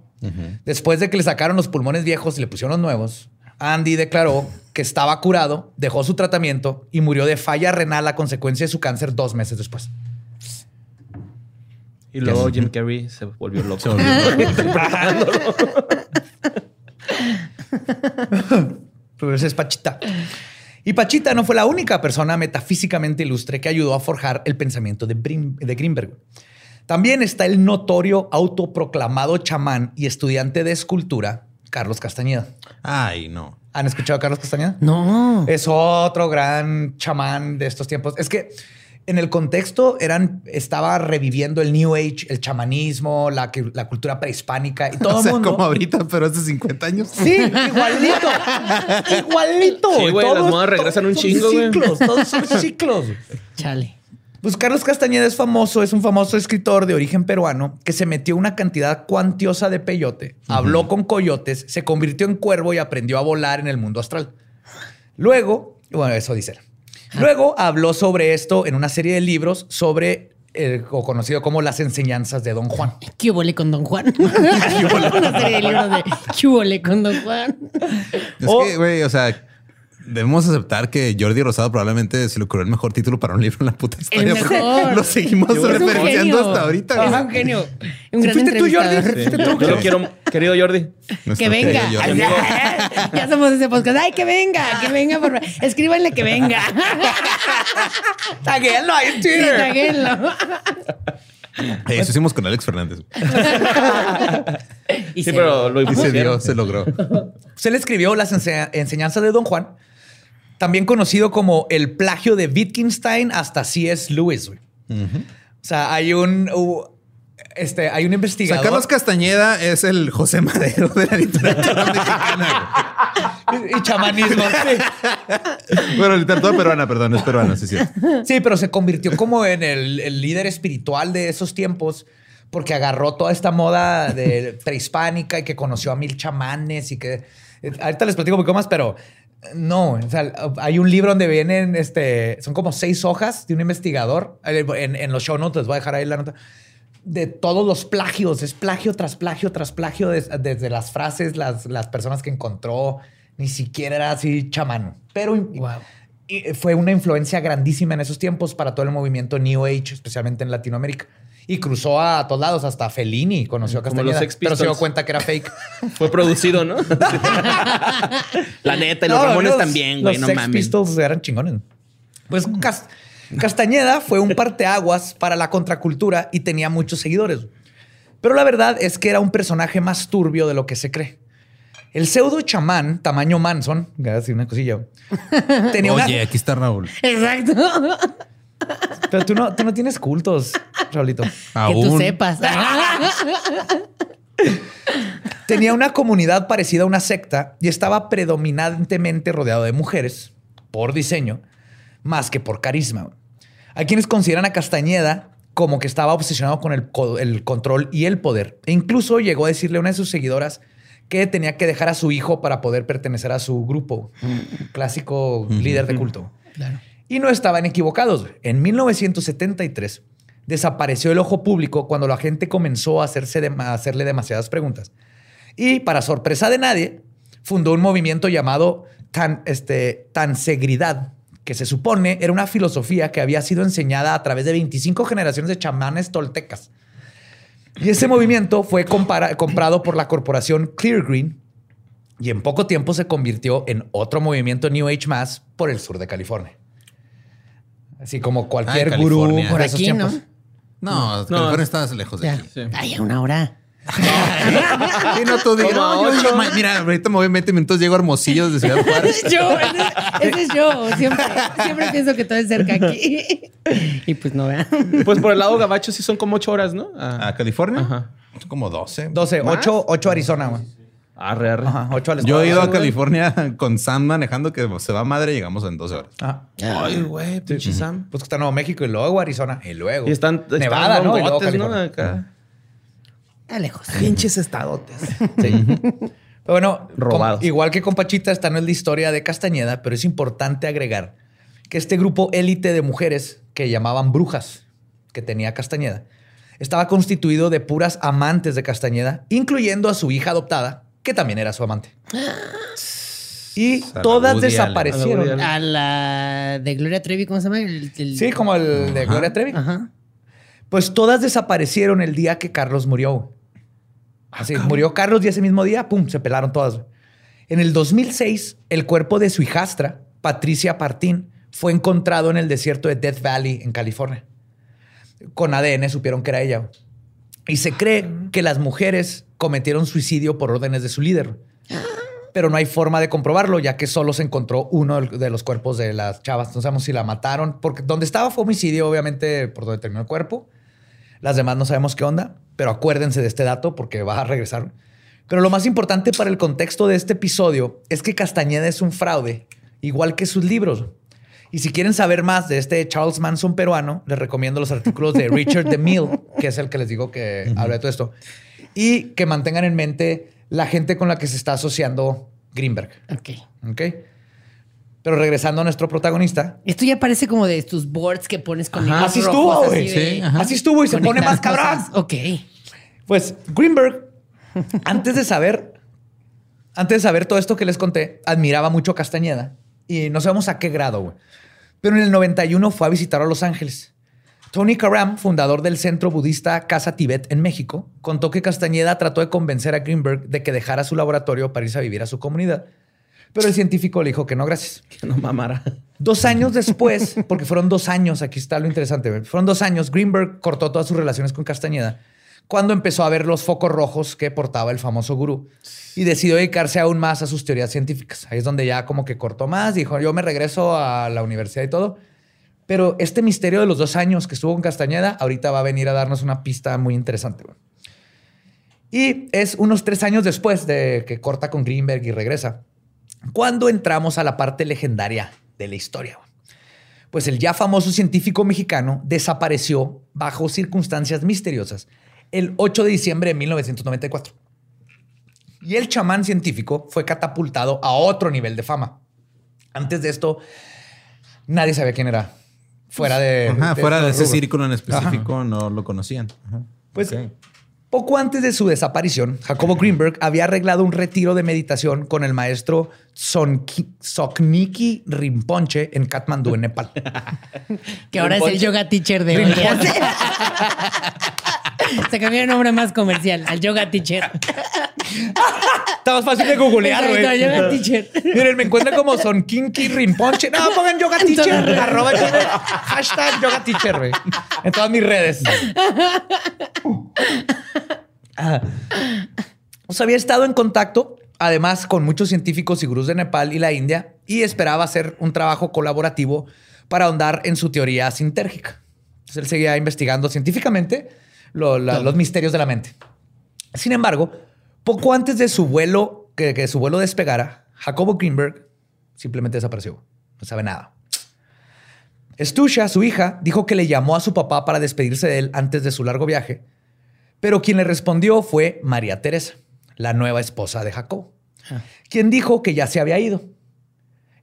Después de que le sacaron los pulmones viejos y le pusieron los nuevos, Andy declaró que estaba curado, dejó su tratamiento y murió de falla renal a consecuencia de su cáncer dos meses después. Y luego Jim Carrey se volvió loco. Se volvió Pero ese es Pachita. Y Pachita no fue la única persona metafísicamente ilustre que ayudó a forjar el pensamiento de, Brim- de Grimberg. También está el notorio autoproclamado chamán y estudiante de escultura, Carlos Castañeda. Ay, no. ¿Han escuchado a Carlos Castañeda? No. Es otro gran chamán de estos tiempos. Es que en el contexto eran, estaba reviviendo el New Age, el chamanismo, la, la cultura prehispánica y todo o sea, mundo. como ahorita, pero hace 50 años. Sí, igualito. igualito. Sí, güey, las modas regresan un chingo, güey. ciclos, Todos son ciclos. Chale. Pues Carlos Castañeda es famoso, es un famoso escritor de origen peruano que se metió una cantidad cuantiosa de peyote, habló con coyotes, se convirtió en cuervo y aprendió a volar en el mundo astral. Luego, bueno, eso dice. él. Luego habló sobre esto en una serie de libros sobre el o conocido como las enseñanzas de Don Juan. ¿Qué huele con Don Juan? Una serie de libros de ¿Qué huele con Don Juan? Es O- que, güey, o sea, debemos aceptar que Jordi Rosado probablemente se le ocurrió el mejor título para un libro en la puta historia. El mejor. Lo seguimos referenciando hasta ahorita. Es un genio. Un ¿Sí gran fuiste tú, Jordi? Yo lo quiero, querido Jordi. Nuestro Que venga. Jordi. ya somos ese podcast. Ay, que venga, que venga, por favor. Escríbanle que venga. Taguéalo ahí en Sí, Twitter. taguéenlo. Eh, Eso hicimos con Alex Fernández. Y Sí, pero lo Y se dio, se logró. Se le escribió las ense- enseñanzas de Don Juan, también conocido como el plagio de Wittgenstein hasta C.S. Lewis. güey. O sea, hay un, uh, este, hay un O sea, investigador. Carlos Castañeda es el José Madero de la literatura mexicana. y, y chamanismo. sí. Bueno, literatura peruana, perdón, es peruana, sí, sí. Sí, pero se convirtió como en el, el líder espiritual de esos tiempos porque agarró toda esta moda de prehispánica y que conoció a mil chamanes y que eh, ahorita les platico un poco más, pero no, o sea, hay un libro donde vienen, este, son como seis hojas de un investigador. Eh, En, en los show notes les voy a dejar ahí la nota de todos los plagios, es plagio tras plagio tras plagio des- desde las frases, las, las personas que encontró, ni siquiera era así chamán, pero Wow. y fue una influencia grandísima en esos tiempos para todo el movimiento New Age, especialmente en Latinoamérica. Y cruzó a todos lados, hasta Fellini conoció a Como Castañeda, pero se dio cuenta que era fake. Fue producido, ¿no? La neta, y los No, Ramones los- también, güey, Los no Sex mames. Pistols eran chingones. Pues Cas- Castañeda fue un parteaguas para la contracultura y tenía muchos seguidores. Pero la verdad es que era un personaje más turbio de lo que se cree. El pseudo chamán, tamaño Manson, así una cosilla, tenía una- Oye, aquí está Raúl. Exacto. Pero tú no, tú no tienes cultos, Raulito. Que tú Aún. sepas. Tenía una comunidad parecida a una secta y estaba predominantemente rodeado de mujeres, por diseño, más que por carisma. Hay quienes consideran a Castañeda como que estaba obsesionado con el, co- el control y el poder. E incluso llegó a decirle a una de sus seguidoras que tenía que dejar a su hijo para poder pertenecer a su grupo. Clásico líder de culto. Claro. Y no estaban equivocados. En 1973 desapareció el ojo público cuando la gente comenzó a, hacerse a hacerle demasiadas preguntas. Y para sorpresa de nadie, fundó un movimiento llamado tan, este, Tansegridad, que se supone era una filosofía que había sido enseñada a través de 25 generaciones de chamanes toltecas. Y ese movimiento fue comprado por la corporación Clear Green y en poco tiempo se convirtió en otro movimiento New Age más por el sur de California. Así como cualquier Ah, gurú por aquí, ¿no? tiempos. No, California está lejos de Ya. aquí. Ay, a una hora. Sí, no, tú no, yo- yo- mira, ahorita me voy en 20 minutos, llego a Hermosillo desde Ciudad Juárez. yo, ese, ese es yo. Siempre, siempre pienso que todo es cerca aquí. Y pues no vean. Pues por el lado gabacho sí son como ocho horas, ¿no? Ah, ¿A California? Ajá. Son como 12. 12, ¿Más? 8, 8 Arizona. güey. Arre, arre. Ajá, 8 al Yo he ido a. California con Sam manejando que se va madre, llegamos en 12 horas. Ajá. Ay, güey, pinche Sam. Pues que está Nuevo México y luego Arizona y luego Y están, están Nevada, ¿no? Y luego bongotes, ¿no? California. Acá. Está lejos. Pinches estadotes. Sí. Pero bueno, Robados. igual que con Pachita, esta no es la historia de Castañeda, pero es importante agregar que este grupo élite de mujeres que llamaban brujas, que tenía Castañeda, estaba constituido de puras amantes de Castañeda, incluyendo a su hija adoptada, que también era su amante. Y A la todas Woody desaparecieron. Allen. A la de Gloria Trevi, ¿cómo se llama? El- el- Sí, como el de Gloria Trevi. Ajá. Pues todas desaparecieron el día que Carlos murió. güey. Así, murió Carlos y ese mismo día, pum, se pelaron todas. En el 2006, el cuerpo de su hijastra, Patricia Partín, fue encontrado en el desierto de Death Valley, en California. Con ADN supieron que era ella. Y se cree que las mujeres cometieron suicidio por órdenes de su líder. Pero no hay forma de comprobarlo, ya que solo se encontró uno de los cuerpos de las chavas. No sabemos si la mataron, porque donde estaba fue homicidio, obviamente, por donde terminó el cuerpo. Las demás no sabemos qué onda, pero acuérdense de este dato porque va a regresar. Pero lo más importante para el contexto de este episodio es que Castañeda es un fraude, igual que sus libros. Y si quieren saber más de este Charles Manson peruano, les recomiendo los artículos de Richard DeMille, que es el que les digo que habla de todo esto. Y que mantengan en mente la gente con la que se está asociando Greenberg. Ok. ¿Ok? Pero regresando a nuestro protagonista, Esto ya parece como de tus boards que pones con Ajá. Así rojos, estuvo, así güey. de Sí, así estuvo y se pone más cabrón. Ok. Pues Greenberg, antes de saber, antes de saber todo esto que les conté, admiraba mucho a Castañeda y no sabemos a qué grado, güey. Pero en el 91 fue a visitar a Los Ángeles. Tony Karam, fundador del centro budista Casa Tibet en México, contó que Castañeda trató de convencer a Greenberg de que dejara su laboratorio para irse a vivir a su comunidad. Pero el científico le dijo que no, gracias. Que no mamara. Dos años después, porque fueron dos años, aquí está lo interesante, fueron dos años, Greenberg cortó todas sus relaciones con Castañeda cuando empezó a ver los focos rojos que portaba el famoso gurú y decidió dedicarse aún más a sus teorías científicas. Ahí es donde ya como que cortó más, dijo, yo me regreso a la universidad y todo. Pero este misterio de los dos años que estuvo con Castañeda, ahorita va a venir a darnos una pista muy interesante. Y es unos tres años después de que corta con Greenberg y regresa, cuando entramos a la parte legendaria de la historia. Pues el ya famoso científico mexicano desapareció bajo circunstancias misteriosas el 8 de diciembre de 1994. Y el chamán científico fue catapultado a otro nivel de fama. Antes de esto, nadie sabía quién era. Fuera de. Ajá, fuera de ese rubro. círculo en específico no lo conocían. Ajá. Pues poco antes de su desaparición, Jacobo Greenberg había arreglado un retiro de meditación con el maestro Sokniki Rinpoche en Katmandú, en Nepal. Que ahora es el yoga teacher de hoy. Se cambió el nombre más comercial al yoga teacher. Está más fácil de googlear, güey. yoga teacher. Miren, me encuentran como Sonkinki Rinpoche. No, pongan yoga teacher. arroba hashtag yoga teacher, güey. En todas mis redes. Ah. Pues había estado en contacto, además, con muchos científicos y gurús de Nepal y la India, y esperaba hacer un trabajo colaborativo para ahondar en su teoría sintérgica. Entonces, él seguía investigando científicamente lo- la- los misterios de la mente. Sin embargo, poco antes de su vuelo, que, que su vuelo despegara, Jacobo Greenberg simplemente desapareció. No sabe nada. Stusha, su hija, dijo que le llamó a su papá para despedirse de él antes de su largo viaje, pero quien le respondió fue María Teresa, la nueva esposa de Jacobo, quien dijo que ya se había ido.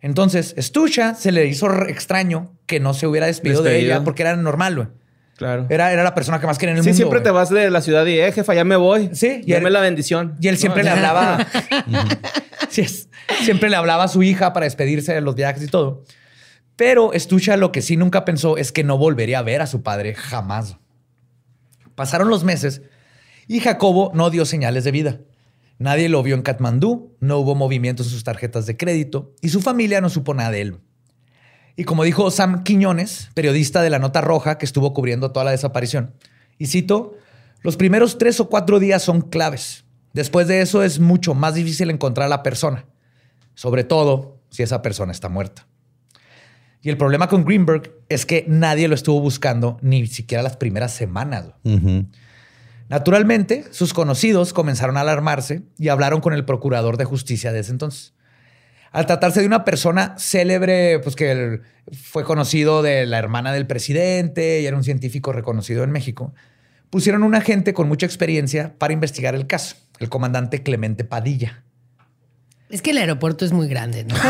Entonces, Stusha se le hizo extraño que no se hubiera despedido, de ella porque era normal, güey. Claro. Era, era la persona que más quería en el sí, mundo. siempre güey. te vas de la ciudad y, eh, jefa, ya me voy. Sí, y Dame él- la bendición. Y él siempre No, le hablaba. Sí, es- siempre le hablaba a su hija para despedirse de los viajes y todo. Pero Estucha lo que sí nunca pensó es que no volvería a ver a su padre jamás. Pasaron los meses y Jacobo no dio señales de vida. Nadie lo vio en Katmandú, no hubo movimientos en sus tarjetas de crédito y su familia no supo nada de él. Y como dijo Sam Quiñones, periodista de la Nota Roja que estuvo cubriendo toda la desaparición, y cito, los primeros tres o cuatro días son claves. Después de eso es mucho más difícil encontrar a la persona, sobre todo si esa persona está muerta. Y el problema con Greenberg es que nadie lo estuvo buscando ni siquiera las primeras semanas. Naturalmente, sus conocidos comenzaron a alarmarse y hablaron con el procurador de justicia de ese entonces. Al tratarse de una persona célebre, pues que fue conocido de la hermana del presidente y era un científico reconocido en México, pusieron un agente con mucha experiencia para investigar el caso, el comandante Clemente Padilla. Es que el aeropuerto es muy grande, ¿no?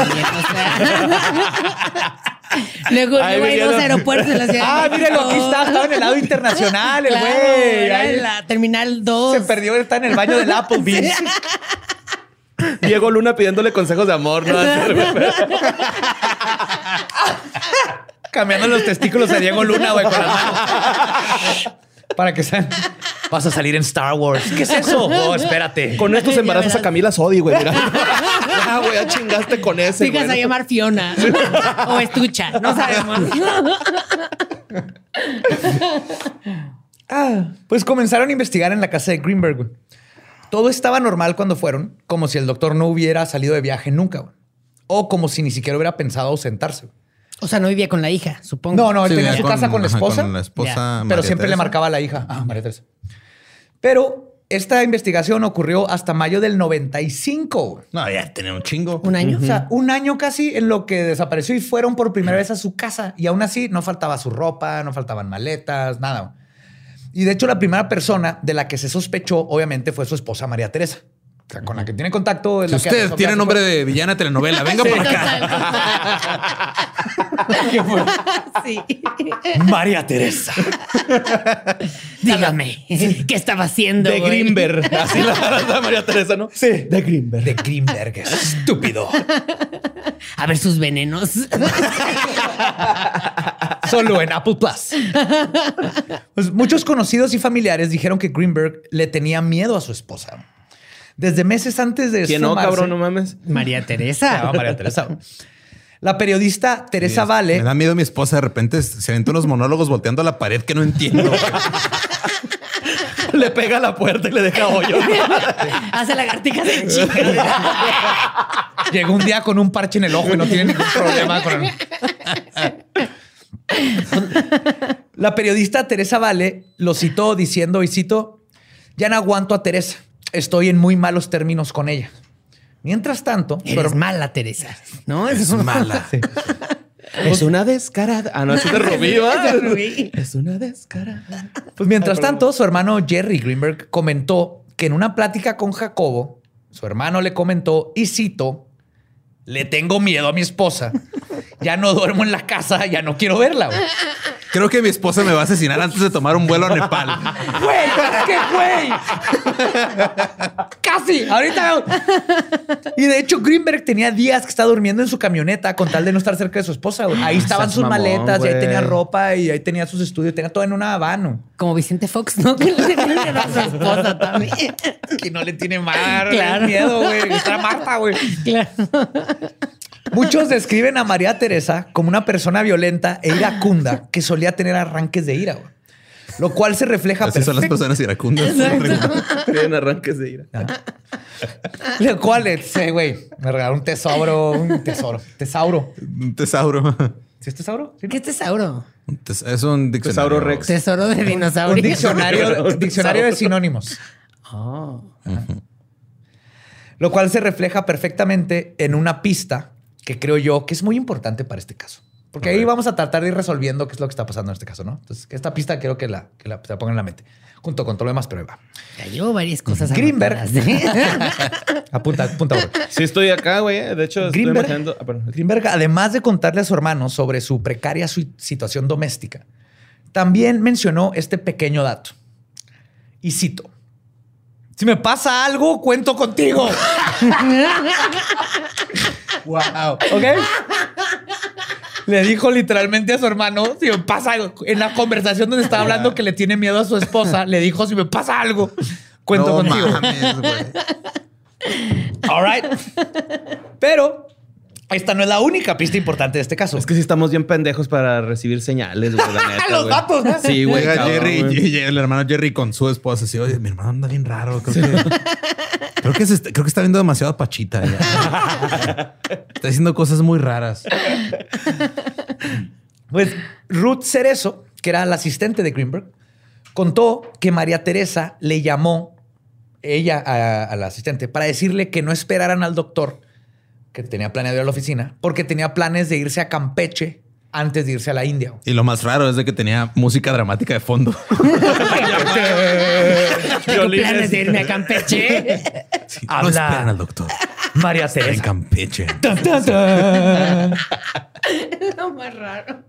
Luego, hay dos aeropuertos en la ciudad. Ah, mírenlo, aquí está, estaba en el lado internacional, el Claro, güey. Ahí en la terminal 2. Se perdió, está en el baño del Applebee's. Diego Luna pidiéndole consejos de amor, ¿no? Cambiando los testículos a Diego Luna, güey, con las manos. Para que sean. Vas a salir en Star Wars. ¿Qué es eso? Oh, espérate. Con estos embarazos a Camila Sodi, güey. Mira. Ah, güey, ya chingaste con ese. Güey. a llamar Fiona o Estucha, no sabemos. Ah, pues comenzaron a investigar en la casa de Greenberg. Todo estaba normal cuando fueron, como si el doctor no hubiera salido de viaje nunca. güey. O como si ni siquiera hubiera pensado ausentarse. güey. O sea, no vivía con la hija, supongo. No, no, él Sí, tenía su casa con la esposa. Con la esposa. Ya. pero siempre le marcaba a la hija. Ah, María Teresa. Pero esta investigación ocurrió hasta mayo del 95. güey. No, ya tenía un chingo. Un año. O sea, un año casi en lo que desapareció y fueron por primera vez a su casa. Y aún así no faltaba su ropa, no faltaban maletas, nada. Y de hecho, la primera persona de la que se sospechó, obviamente, fue su esposa María Teresa. O sea, con la que tiene contacto. es Si la que usted tiene nombre de villana de telenovela, venga Sí, por acá. total. Sí. María Teresa. Dígame, ¿qué estaba haciendo? De güey? Greenberg. Así la, la María Teresa, ¿no? Sí, de Greenberg. De Greenberg, estúpido. A ver sus venenos. Solo en Apple Plus. Pues muchos conocidos y familiares dijeron que Greenberg le tenía miedo a su esposa. Desde meses antes de ¿Quién no, cabrón? No mames. María Teresa. María Teresa. La periodista Teresa Vale Me da miedo mi esposa. De repente se aventó unos monólogos volteando a la pared que no entiendo. Le pega a la puerta y le deja hoyo. Hace lagartijas en chica. llegó un día con un parche en el ojo y no tiene ningún problema con el- La periodista Teresa Vale lo citó diciendo, y cito, ya no aguanto a Teresa. Estoy en muy malos términos con ella. Mientras tanto, Eres herma- mala, Teresa. ¿No? es mala. Es una descarada. Ah, no, eso es de Rubí, ¿va? Es de Rubí. Es una descarada. Pues mientras tanto, su hermano Jerry Greenberg comentó que en una plática con Jacobo, su hermano le comentó, y cito, le tengo miedo a mi esposa. Ya no duermo en la casa, ya no quiero verla. güey". Creo que mi esposa me va a asesinar antes de tomar un vuelo a Nepal. ¡Güey! ¡Qué güey! ¡Casi! Ahorita. Y de hecho, Greenberg tenía días que estaba durmiendo en su camioneta con tal de no estar cerca de su esposa. güey. Ahí estaban seas sus mamón, maletas, y ahí tenía ropa, y ahí tenía sus estudios, tenía todo en una habano. Como Vicente Fox, ¿no? Que le a su esposa también. Que no le tiene mar, Claro. miedo, güey. Está Marta, güey. Claro. Muchos describen a María Teresa como una persona violenta e iracunda que solía tener arranques de ira, güey. Lo cual se refleja Así son las perfecto- personas iracundas. Tienen arranques de ira. Lo cual, ese güey, me regaló un tesoro, un tesoro, tesauro. Un tesauro. ¿Sí es tesauro? ¿Sí? ¿Qué tesauro? Un tes- Es un diccionario. Tesauro Rex. Tesoro de Un dinosaurio. diccionario, Un diccionario de sinónimos. Oh. Lo cual se refleja perfectamente en una pista que creo yo que es muy importante para este caso. Porque ahí vamos a tratar de ir resolviendo qué es lo que está pasando en este caso, ¿no? Entonces, esta pista quiero que la, que la, se la pongan en la mente, junto con todo lo demás, pero ahí va. Ya llevo varias cosas Greenberg. ¿eh? Apunta, apunta. güey. Sí, estoy acá, güey. De hecho, estoy Greenberg, imaginando. ah. Greenberg, además de contarle a su hermano sobre su precaria su- situación doméstica, también mencionó este pequeño dato. Y cito. Si me pasa algo, cuento contigo. wow. ¿Ok? Le dijo literalmente a su hermano, si me pasa algo, en la conversación donde estaba hablando que le tiene miedo a su esposa, le dijo, si me pasa algo, cuento no contigo. mames. All right. Pero esta no es la única pista importante de este caso. Es que sí estamos bien pendejos para recibir señales, güey, la neta, Los güey. datos, ¿no? Sí, güey. Llega Jerry, y- y el hermano Jerry con su esposa. Así, oye, mi hermano anda bien raro. Creo que, creo que, se está, creo que está viendo demasiado pachita. ya. Está haciendo cosas muy raras. Pues Ruth Cerezo, que era la asistente de Greenberg, contó que María Teresa le llamó ella a, a la asistente para decirle que no esperaran al doctor que tenía planeado ir a la oficina porque tenía planes de irse a Campeche antes de irse a la India. Y lo más raro es de que tenía música dramática de fondo. Tengo planes de irme a Campeche. Sí, no Habla. esperan al doctor. María Está en Teresa. Campeche. Lo más raro.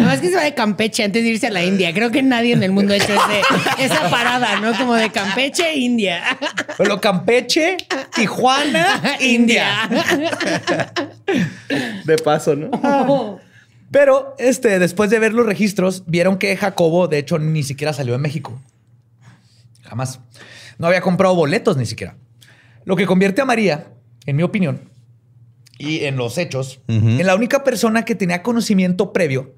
No, es que se va de Campeche antes de irse a la India. Creo que nadie en el mundo ha hecho ese- esa parada, ¿no? Como de Campeche, India. Pero Campeche, Tijuana, India. De paso, ¿no? Pero este, después de ver los registros, vieron que Jacobo, de hecho, ni siquiera salió de México. Jamás. No había comprado boletos ni siquiera. Lo que convierte a María, en mi opinión, y en los hechos, en la única persona que tenía conocimiento previo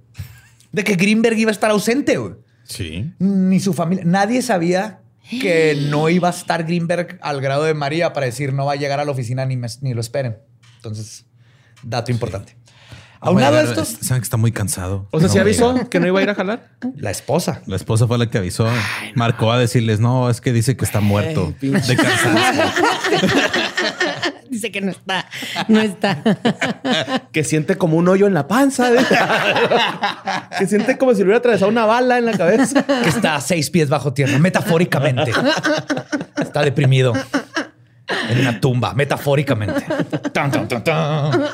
de que Greenberg iba a estar ausente. güey. Sí. Ni su familia. Nadie sabía que no iba a estar Greenberg al grado de María para decir no va a llegar a la oficina ni, me- ni lo esperen. Entonces, dato importante. Aunado a esto, Saben que está muy cansado. O sea, No ¿sí a avisó que no iba a ir a jalar? la esposa. La esposa fue la que avisó. Marcó a decirles, no, es que dice que está muerto de cansancio. Dice que no está. No está. Que siente como un hoyo en la panza. ¿eh? que siente como si le hubiera atravesado una bala en la cabeza. que está a seis pies bajo tierra, metafóricamente. Está deprimido en una tumba, metafóricamente. Tan, tan, tan, tan.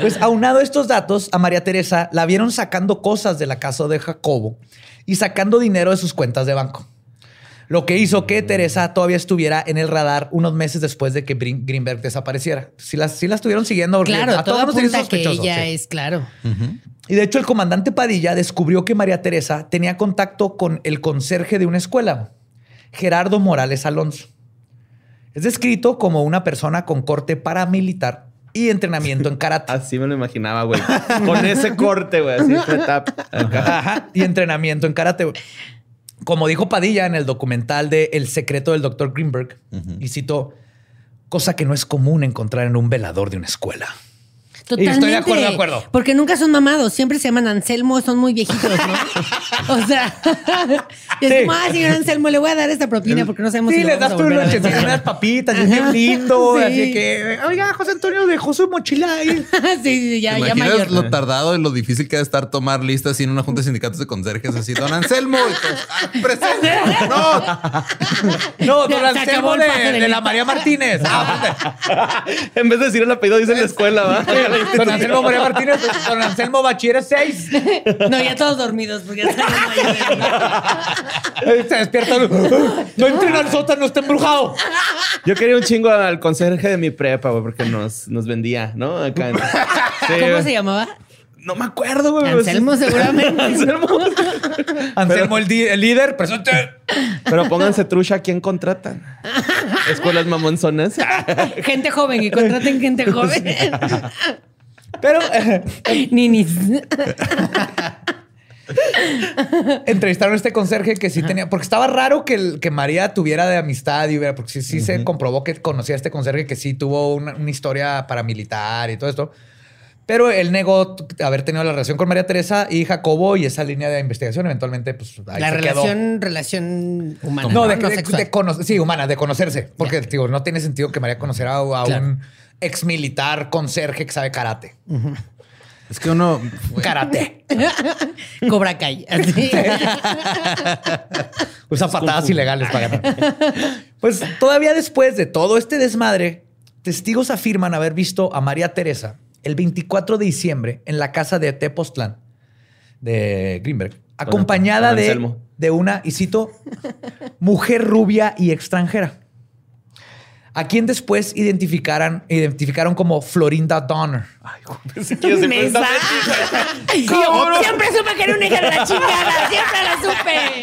Pues aunado a estos datos, a María Teresa la vieron sacando cosas de la casa de Jacobo y sacando dinero de sus cuentas de banco. Lo que hizo que Teresa todavía estuviera en el radar unos meses después de que Brin- Greenberg desapareciera. Sí la, sí la estuvieron siguiendo. Claro, a todo todos nos que ella sí. es, claro. Y de hecho, el comandante Padilla descubrió que María Teresa tenía contacto con el conserje de una escuela, Gerardo Morales Alonso. Es descrito como una persona con corte paramilitar y entrenamiento en karate. Así me lo imaginaba, güey. Con ese corte, güey. Así, y entrenamiento en karate. güey. Como dijo Padilla en el documental de El secreto del doctor Greenberg, y citó, cosa que no es común encontrar en un velador de una escuela. Totalmente. estoy de acuerdo, de acuerdo. Porque nunca son mamados, siempre se llaman Anselmo, son muy viejitos, ¿no? o sea, es Sí. como, ah, señor Anselmo, le voy a dar esta propina porque no sabemos Sí, si lo les das tu ver. lonchecito, unas papitas, y es bien lindo. Sí. Así que, oiga, José Antonio dejó su mochila ahí. sí, sí, ya, ¿Te ya mayor. lo tardado y lo difícil que es estar tomar listas así en una junta de sindicatos de conserjes así? Don Anselmo, y todos, "Ah, presente. No, No, don se Anselmo de, de de la. María Martínez. Ah, En vez de decir el apellido, dice la escuela, ¿va? Don Anselmo María Martínez, don Anselmo Bachiller 6. No, ya todos dormidos porque ya están mayores. Se despierta. No entren al sótano, está embrujado. Yo quería un chingo al conserje de mi prepa, güey, porque nos, nos vendía, ¿no? Acá. en- Sí, ¿Cómo se llamaba? No me acuerdo, güey. Anselmo, sí. seguramente. Anselmo. Anselmo, el, líder, presente. Pero pónganse trucha, ¿a quién contratan? Escuelas mamonzonas. Gente joven y contraten gente joven. Pero Ninis. entrevistaron a este conserje que sí tenía, porque estaba raro que, el- que María tuviera de amistad y hubiera, porque sí, sí se comprobó que conocía a este conserje que sí tuvo una, una historia paramilitar y todo esto. Pero él negó haber tenido la relación con María Teresa y Jacobo y esa línea de investigación eventualmente, pues ahí La se quedó. relación, relación humana. No, de, de- sexual. de cono- sí, humana, de conocerse. Porque, digo, no tiene sentido que María conociera a, a Claro. un ex militar conserje que sabe karate. es que uno... Karate. Cobra Kai. así. Usa patadas ilegales para ganar. Pues todavía después de todo este desmadre, testigos afirman haber visto a María Teresa el 24 de diciembre en la casa de Tepoztlán de Greenberg, acompañada de, de una, y cito, mujer rubia y extranjera, a quien después identificaran, identificaron como Florinda Donner. Ay, pensé que yo siempre supe que era una hija de la chingada. Siempre la supe.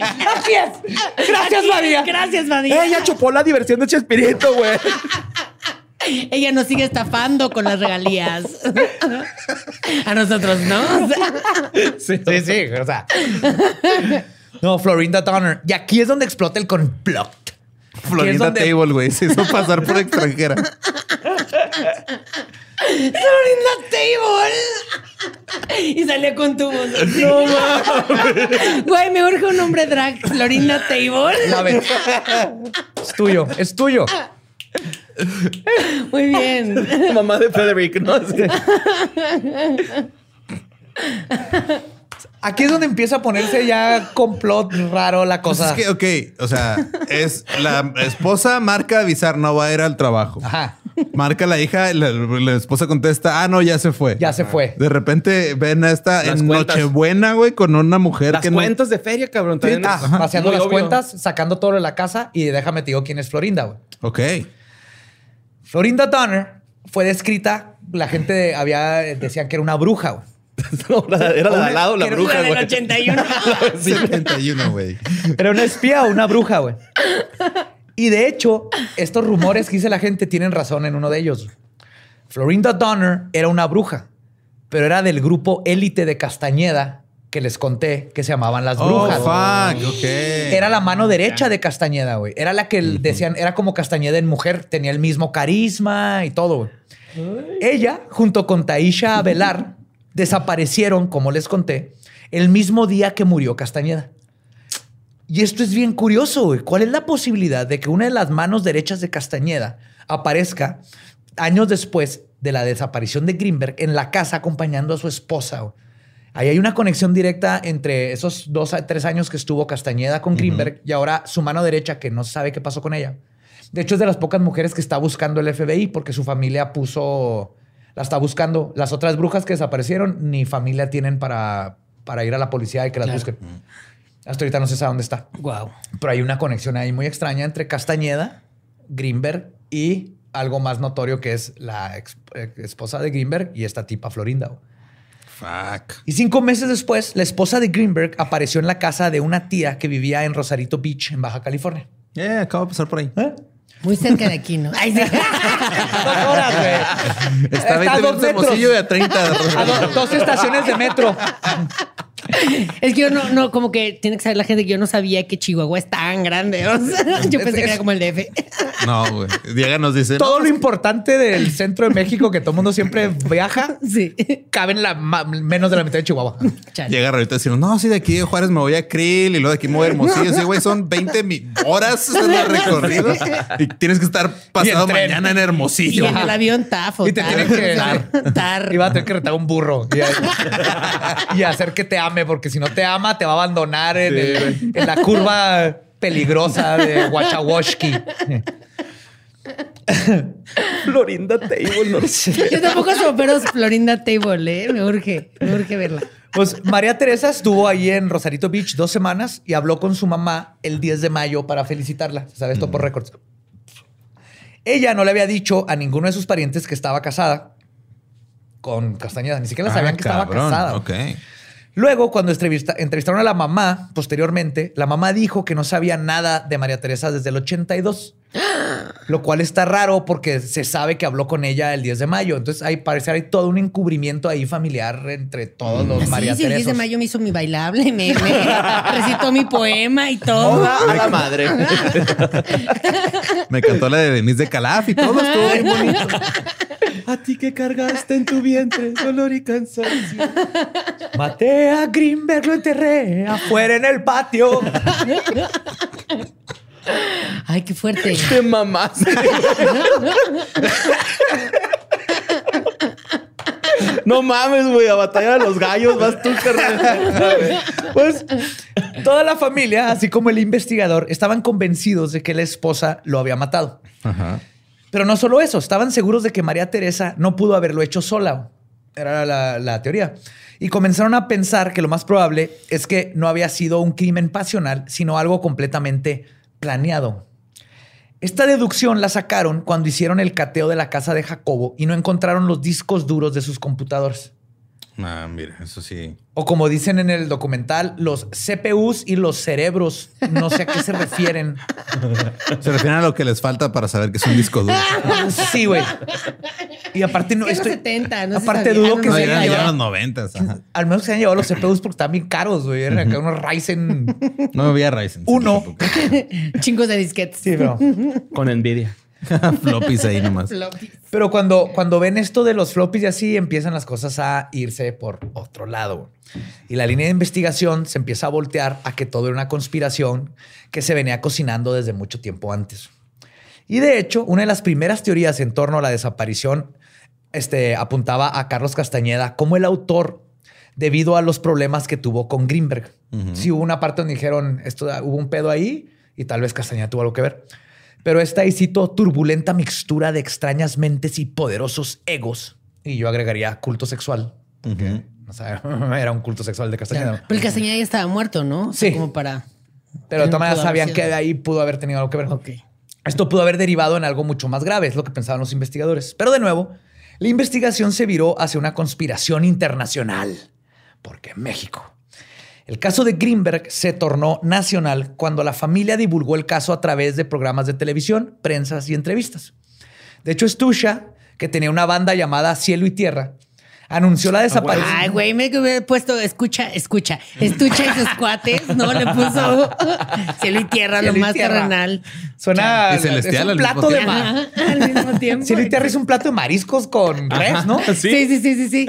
Gracias, es. María. Gracias, María. Ella chupó la diversión de Chespirito, güey. Ella nos sigue estafando con las regalías. A nosotros, ¿no? O sea, Sí, sí, sí. O sea. No, Florinda Donner. Y aquí es donde explota el complot. Florinda donde- Table, güey. Se hizo pasar por extranjera. Florinda Table. Y salía con tubos. No mames. Güey, me urge un nombre drag. Florinda Table. La ves. Es tuyo, es tuyo. Muy bien. Mamá de Frederick, ¿no? Sí. Aquí es donde empieza a ponerse ya complot raro la Pues cosa. es que, ok, o sea, es la esposa marca avisar, no va a ir al trabajo. Ajá. Marca la hija, la, la esposa contesta, ah, no, ya se fue. Ya se fue. De repente ven a esta Las en cuentas. Nochebuena, güey, con una mujer Las que no- cuentas de feria, cabrón. También Ah, es vaciando muy las obvio. cuentas, sacando todo de la casa y déjame te digo quién es Florinda, güey. Ok. Florinda Donner fue descrita, la gente de- había, decían que era una bruja, güey. No, la- era la de al lado, la Era bruja, La del güey. 81. 71, güey. Era una espía o una bruja, güey. Y de hecho, estos rumores que dice la gente tienen razón en uno de ellos. Florinda Donner era una bruja, pero era del grupo élite de Castañeda que les conté que se llamaban las brujas. Oh, fuck, ok. Era la mano derecha de Castañeda, güey. Era la que decían, era como Castañeda en mujer, tenía el mismo carisma y todo, güey. Ella, junto con Taisha Velar, desaparecieron, como les conté, el mismo día que murió Castañeda. Y esto es bien curioso, güey. ¿Cuál es la posibilidad de que una de las manos derechas de Castañeda aparezca años después de la desaparición de Greenberg en la casa acompañando a su esposa? güey? Ahí hay una conexión directa entre esos dos a tres años que estuvo Castañeda con Greenberg y ahora su mano derecha que no sabe qué pasó con ella. De hecho, es de las pocas mujeres que está buscando el FBI porque su familia puso, la está buscando. Las otras brujas que desaparecieron ni familia tienen para, para ir a la policía y que las Claro. busquen. Hasta ahorita no se sabe dónde está. Wow. Pero hay una conexión ahí muy extraña entre Castañeda, Greenberg y algo más notorio que es la ex- eh, esposa de Greenberg y esta tipa Florinda. Fuck. Y cinco meses después, la esposa de Greenberg apareció en la casa de una tía que vivía en Rosarito Beach, en Baja California. Eh, acabo de pasar por ahí. ¿Eh? Muy cerca de aquí, ¿no? Ay, sí. Dos horas, güey. Está a a 20 dos minutos de metros. Hermosillo y a 30 de A do- dos estaciones de metro. Es que yo no, no, como que tiene que saber la gente que yo no sabía que Chihuahua es tan grande. o sea, yo pensé que era como el DF. No, güey. Diego nos dice. Todo no, lo importante del centro de México que todo el mundo siempre viaja Sí. cabe en la menos de la mitad de Chihuahua. Chale. Llega ahorita diciendo, no, sí, de aquí de Juárez me voy a Krill y luego de aquí me voy a Hermosillo. Sí, güey, son 20 mi- horas de recorrido y tienes que estar pasado mañana en Y Hermosillo. en el avión tafo. Y te tar, tienen que tar, tar. Y va a tener que retar un burro y, y hacer que te ame, porque si no te ama, te va a abandonar en, el- en la curva peligrosa de Wachawoshki. Florinda Table, no sé. Yo tampoco soy, pero es Florinda Table, ¿eh? Me urge, me urge verla. Pues María Teresa estuvo ahí en Rosarito Beach dos semanas y habló con su mamá el 10 de mayo para felicitarla. ¿Sabes? Esto por récords. Ella no le había dicho a ninguno de sus parientes que estaba casada con Castañeda. Ni siquiera Ah, sabían que estaba casada. Ok. Luego, cuando entrevista- entrevistaron a la mamá, posteriormente, la mamá dijo que no sabía nada de María Teresa desde el 82. Lo cual está raro porque se sabe que habló con ella el 10 de mayo. Entonces, hay parece hay todo un encubrimiento ahí familiar entre todos los Así, María sí, el 10 de mayo me hizo mi bailable, me, me recitó mi poema y todo. A la madre. Me cantó la de Denise de Calaf y todo estuvo bien bonito. A ti que cargaste en tu vientre dolor y cansancio. Maté a Greenberg, lo enterré afuera en el patio. Ay, qué fuerte. Te mamaste. No mames, güey, a batalla de los gallos vas tú, carnal. Pues toda la familia, así como el investigador, estaban convencidos de que la esposa lo había matado. Ajá. Pero no solo eso, estaban seguros de que María Teresa no pudo haberlo hecho sola. Era la, la teoría. Y comenzaron a pensar que lo más probable es que no había sido un crimen pasional, sino algo completamente planeado. Esta deducción la sacaron cuando hicieron el cateo de la casa de Jacobo y no encontraron los discos duros de sus computadores. Ah, mira, eso sí. O como dicen en el documental, los CPUs y los cerebros. No sé a qué se refieren. Se refieren a lo que les falta para saber que es un disco duro. Sí, güey. Y aparte no Es que estoy... los 70, no aparte sabía, dudo no que No, se hayan llevado- los noventas. ajá. Al menos se han llevado los CPUs porque están bien caros, güey. Eran acá unos Ryzen No había Ryzen. Uno. Chingos de disquetes. Sí, pero... Con envidia. Floppies ahí nomás. Pero cuando, cuando ven esto de los floppies y así, empiezan las cosas a irse por otro lado. Y la línea de investigación se empieza a voltear a que todo era una conspiración que se venía cocinando desde mucho tiempo antes. Y de hecho, una de las primeras teorías en torno a la desaparición este, apuntaba a Carlos Castañeda como el autor debido a los problemas que tuvo con Greenberg. Si hubo una parte donde dijeron, esto, hubo un pedo ahí y tal vez Castañeda tuvo algo que ver. Pero esta, y cito, turbulenta mixtura de extrañas mentes y poderosos egos, y yo agregaría culto sexual, que, o sea, era un culto sexual de Castañeda. Pero el Castañeda ya estaba muerto, ¿no? O sea, Sí. Como para. Pero de todas maneras sabían que de ahí pudo haber tenido algo que ver. Ok. Esto pudo haber derivado en algo mucho más grave, es lo que pensaban los investigadores. Pero de nuevo, la investigación se viró hacia una conspiración internacional, porque México. El caso de Greenberg se tornó nacional cuando la familia divulgó el caso a través de programas de televisión, prensas y entrevistas. De hecho, Stusha, que tenía una banda llamada Cielo y Tierra, anunció la desaparición. Ay, güey, me hubiera puesto, escucha, escucha, estucha y sus cuates, ¿no? Le puso cielo y tierra, Cielo lo y más tierra. terrenal. Suena Y celestial es un al mismo plato de mar. Ajá, al mismo tiempo. Cielo y tierra es un plato de mariscos con res, ¿no? Sí. Sí, sí, sí, sí, sí.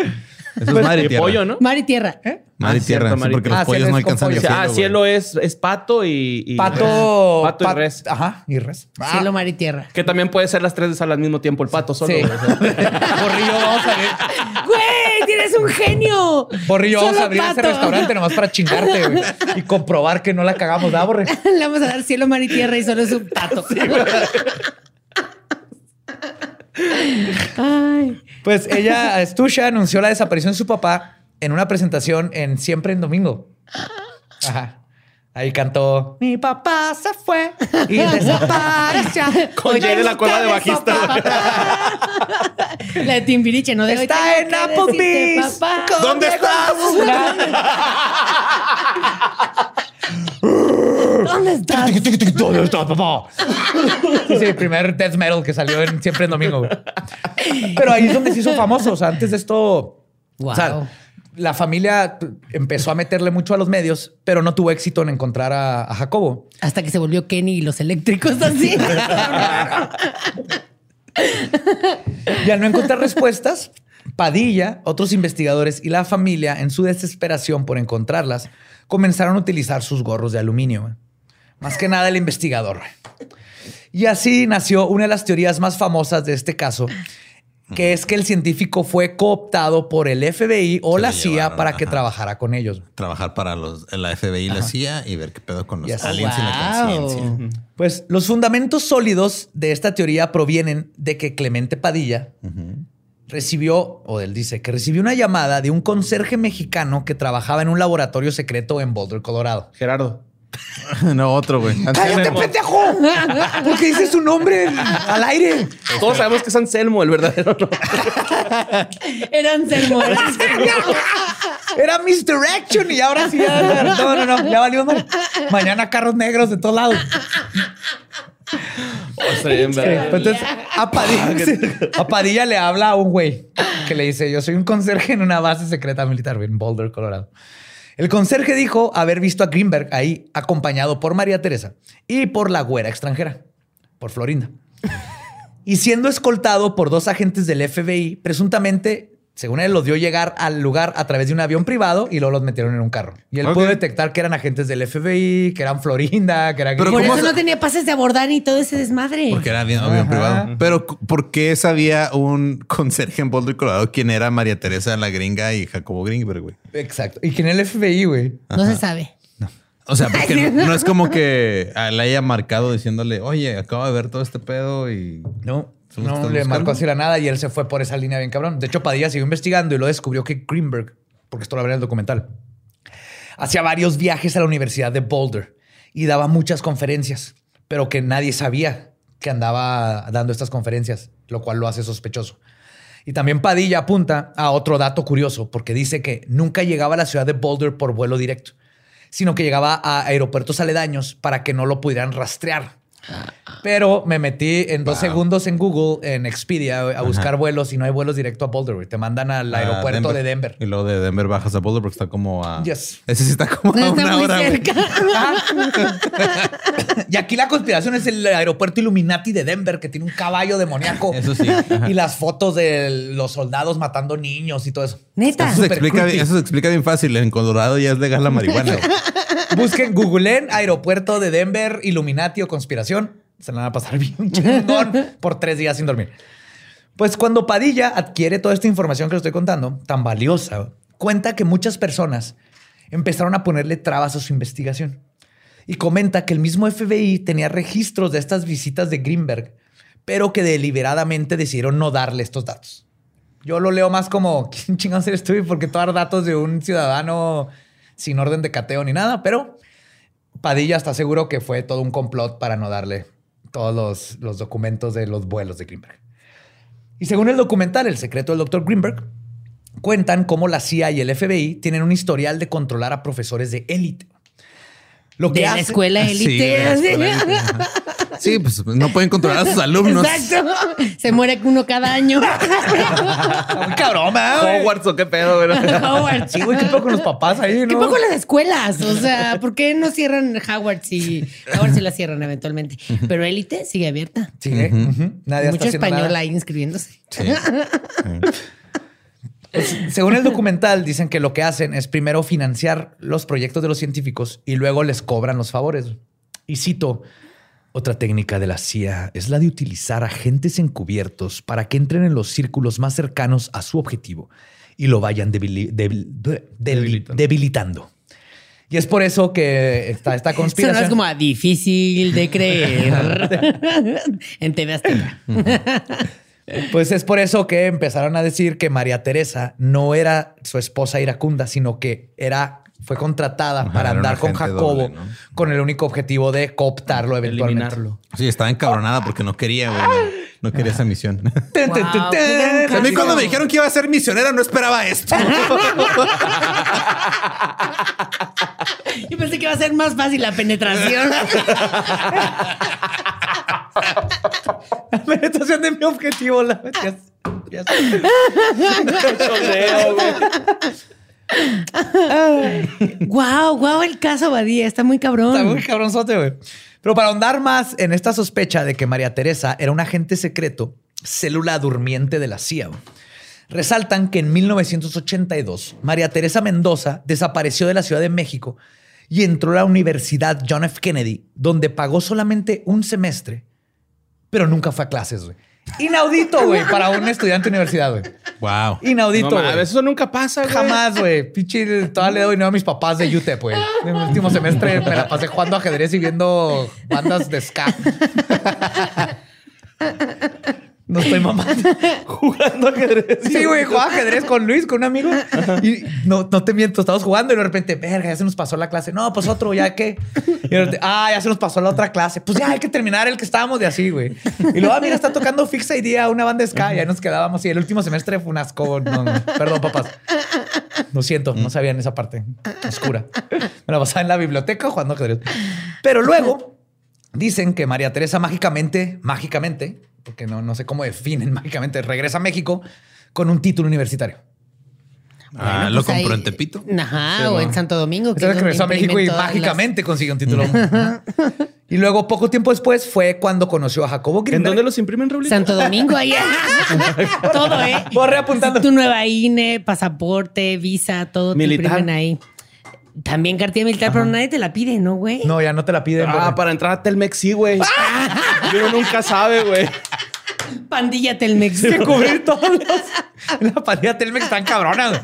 Eso es mar y tierra. pollo, ¿no? Mar y tierra. Mar y Ah, tierra. cierto, sí, mar y porque tierra. los Ah, pollos cielo no es alcanzan pollo. el cielo. ah, güey. cielo es, es pato y, y- Pato, pato y pat- res. Ajá, y res. Cielo, mar y tierra. Que también puede ser las tres de sal al mismo tiempo el pato solo. Sí. güey, o sea. Borrillo, vamos a abrir, ¡Güey! ¡Tienes un genio! Borrillo, vamos a abrir ese pato. restaurante nomás para chingarte güey, y comprobar que no la cagamos, ¿verdad, Borre? Le vamos a dar cielo, mar y tierra y solo es un pato. Ay. Pues ella, Stusha, anunció la desaparición de su papá en una presentación en Siempre en Domingo. Ajá. Ahí cantó Mi papá se fue y desapareció. Con Hoy Jay de la que de bajista. La de Timbiriche, ¿no? De Está en Applebee's. ¿Dónde estás? ¿Dónde estás? ¿Dónde está papá? Sí, sí, el primer death metal que salió en siempre en domingo. güey. Pero ahí es donde se hizo famoso. O sea, antes de esto, o sea, Wow. la familia empezó a meterle mucho a los medios, pero no tuvo éxito en encontrar a, a Jacobo. Hasta que se volvió Kenny y los eléctricos así. Y al no encontrar respuestas, Padilla, otros investigadores y la familia, en su desesperación por encontrarlas, comenzaron a utilizar sus gorros de aluminio. güey. Más que nada el investigador. güey. Y así nació una de las teorías más famosas de este caso, que es que el científico fue cooptado por el FBI o Se la CIA llevaron, para que ajá. trabajara con ellos. Trabajar para los, la FBI y la CIA y ver qué pedo con los Yes. aliens y la Wow. conciencia. Pues los fundamentos sólidos de esta teoría provienen de que Clemente Padilla recibió, o él dice, que recibió una llamada de un conserje mexicano que trabajaba en un laboratorio secreto en Boulder, Colorado. Gerardo. no, otro, güey. ¡Cállate, pendejo! ¿Por qué dice su nombre al aire? Todos sabemos que es Anselmo, el verdadero. ¿no? Era Anselmo. era Anselmo. Era Misdirection y ahora sí ya... No, no, no, ya valió mal. Mañana carros negros de todos lados. Oh. Pues entonces, a Padilla, a Padilla le habla a un güey que le dice: Yo soy un conserje en una base secreta militar en Boulder, Colorado. El conserje dijo haber visto a Greenberg ahí acompañado por María Teresa y por la güera extranjera, por Florinda. Y siendo escoltado por dos agentes del FBI, presuntamente, según él, los dio llegar al lugar a través de un avión privado y luego los metieron en un carro. Y él pudo detectar que eran agentes del FBI, que eran Florinda, que eran... Pero Por ¿cómo eso no tenía pases de abordar ni todo ese desmadre. Porque era bien, avión privado. Pero, ¿por qué sabía un conserje en Boulder, Colorado, quién era María Teresa la gringa y Jacobo Greenberg, güey? Exacto. Y que en el FBI, güey. No se sabe. O sea, porque no, no es como que le haya marcado diciéndole, oye, acabo de ver todo este pedo y... No, ¿Son los que no le marcó así la nada y él se fue por esa línea bien cabrón. De hecho, Padilla siguió investigando y lo descubrió que Greenberg, porque esto lo hablé en el documental, hacía varios viajes a la Universidad de Boulder y daba muchas conferencias, pero que nadie sabía que andaba dando estas conferencias, lo cual lo hace sospechoso. Y también Padilla apunta a otro dato curioso, porque dice que nunca llegaba a la ciudad de Boulder por vuelo directo, sino que llegaba a aeropuertos aledaños para que no lo pudieran rastrear. Pero me metí en dos Wow. segundos en Google, en Expedia, a buscar vuelos y no hay vuelos directo a Boulder. güey. Te mandan al a aeropuerto de Denver. Y luego de Denver bajas a Boulder porque está como a... Yes. Ese sí está como a Está una muy hora, cerca. Y aquí la conspiración es el aeropuerto Illuminati de Denver, que tiene un caballo demoníaco. Eso sí. Ajá. Y las fotos de los soldados matando niños y todo eso. Neta. Eso se, explica, eso se explica bien fácil. En Colorado ya es legal la marihuana. Busquen, googleen aeropuerto de Denver, Illuminati o conspiración. Se la van a pasar bien chingón por tres días sin dormir. Pues cuando Padilla adquiere toda esta información que les estoy contando, tan valiosa, cuenta que muchas personas empezaron a ponerle trabas a su investigación. y comenta que el mismo FBI tenía registros de estas visitas de Greenberg, pero que deliberadamente decidieron no darle estos datos. Yo lo leo más como, ¿quién chingados eres tú? ¿Por qué dar datos de un ciudadano sin orden de cateo ni nada? Pero Padilla está seguro que fue todo un complot para no darle todos los, documentos de los vuelos de Greenberg. Y según el documental El secreto del Dr. Greenberg, cuentan cómo la CIA y el FBI tienen un historial de controlar a profesores de élite. Lo que de la escuela élite. Sí, pues no pueden controlar a sus alumnos. Exacto. Se muere uno cada año. cabrón, Hogwarts o qué pedo, güey. Hogwarts. Sí, güey, qué poco con los papás ahí, ¿no? Qué poco las escuelas. O sea, ¿por qué no cierran Hogwarts y Hogwarts sí la cierran eventualmente? Pero élite sigue abierta. Sigue. Nadie Mucho español ahí inscribiéndose. Sí. Según el documental, dicen que lo que hacen es primero financiar los proyectos de los científicos y luego les cobran los favores. Y cito, otra técnica de la CIA es la de utilizar agentes encubiertos para que entren en los círculos más cercanos a su objetivo y lo vayan debilitando. Y es por eso que está esta conspiración. Eso es como difícil de creer en TV Azteca. Pues es por eso que empezaron a decir que María Teresa no era su esposa iracunda, sino que era fue contratada para andar con Jacobo con el único objetivo de cooptarlo eventualmente. Eliminarlo. Sí, estaba encabronada porque no quería, No quería esa misión. a mí cuando me dijeron que iba a ser misionera no esperaba esto. Yo pensé que iba a ser más fácil la penetración. la penetración de mi objetivo. La... wow, wow, el caso Badía está muy cabrón. Está muy cabronzote, güey. Pero para ahondar más en esta sospecha de que María Teresa era un agente secreto, célula durmiente de la CIA, resaltan que en 1982 María Teresa Mendoza desapareció de la Ciudad de México y entró a la Universidad John F. Kennedy, donde pagó solamente un semestre, pero nunca fue a clases, güey. Inaudito, güey, para un estudiante de universidad, güey. Wow. Inaudito, güey. eso nunca pasa, güey. Jamás, güey. Pichi, todavía le doy dinero a mis papás de UTEP, güey. En el último semestre me la pasé jugando ajedrez y viendo bandas de ska. No estoy mamando. jugando ajedrez. Sí, güey, jugaba ajedrez con Luis, con un amigo. Y no, no te miento, estábamos jugando y de repente, verga, ya se nos pasó la clase. No, pues otro, ya qué. Y de repente, ah, ya se nos pasó la otra clase. Pues ya hay que terminar el que estábamos de así, güey. Y luego, ah, mira, está tocando Fixa Idea, una banda de ska. Y ahí nos quedábamos. Y el último semestre fue un asco. perdón, papás. Lo siento, no sabían esa parte oscura. Me la pasaba en la biblioteca jugando ajedrez. Pero luego dicen que María Teresa mágicamente, mágicamente, porque no, no sé cómo definen mágicamente, regresa a México con un título universitario. ah, lo pues compró en Tepito. Ajá, o en Santo Domingo. Que regresó a México y mágicamente consiguió un título. y luego, poco tiempo después, fue cuando conoció a Jacobo Greenberg. ¿En dónde los imprimen, Raúl? Santo Domingo, ahí. todo, ¿eh? Voy reapuntando. Tu nueva INE, pasaporte, visa, todo te imprimen ahí. También cartilla militar, pero nadie te la pide, ¿no, güey? No, ya no te la piden. Ah, para entrar a Telmex sí, güey. Uno nunca sabe, güey. Pandilla Telmex. De cubrir todos los... La pandilla Telmex están cabronas.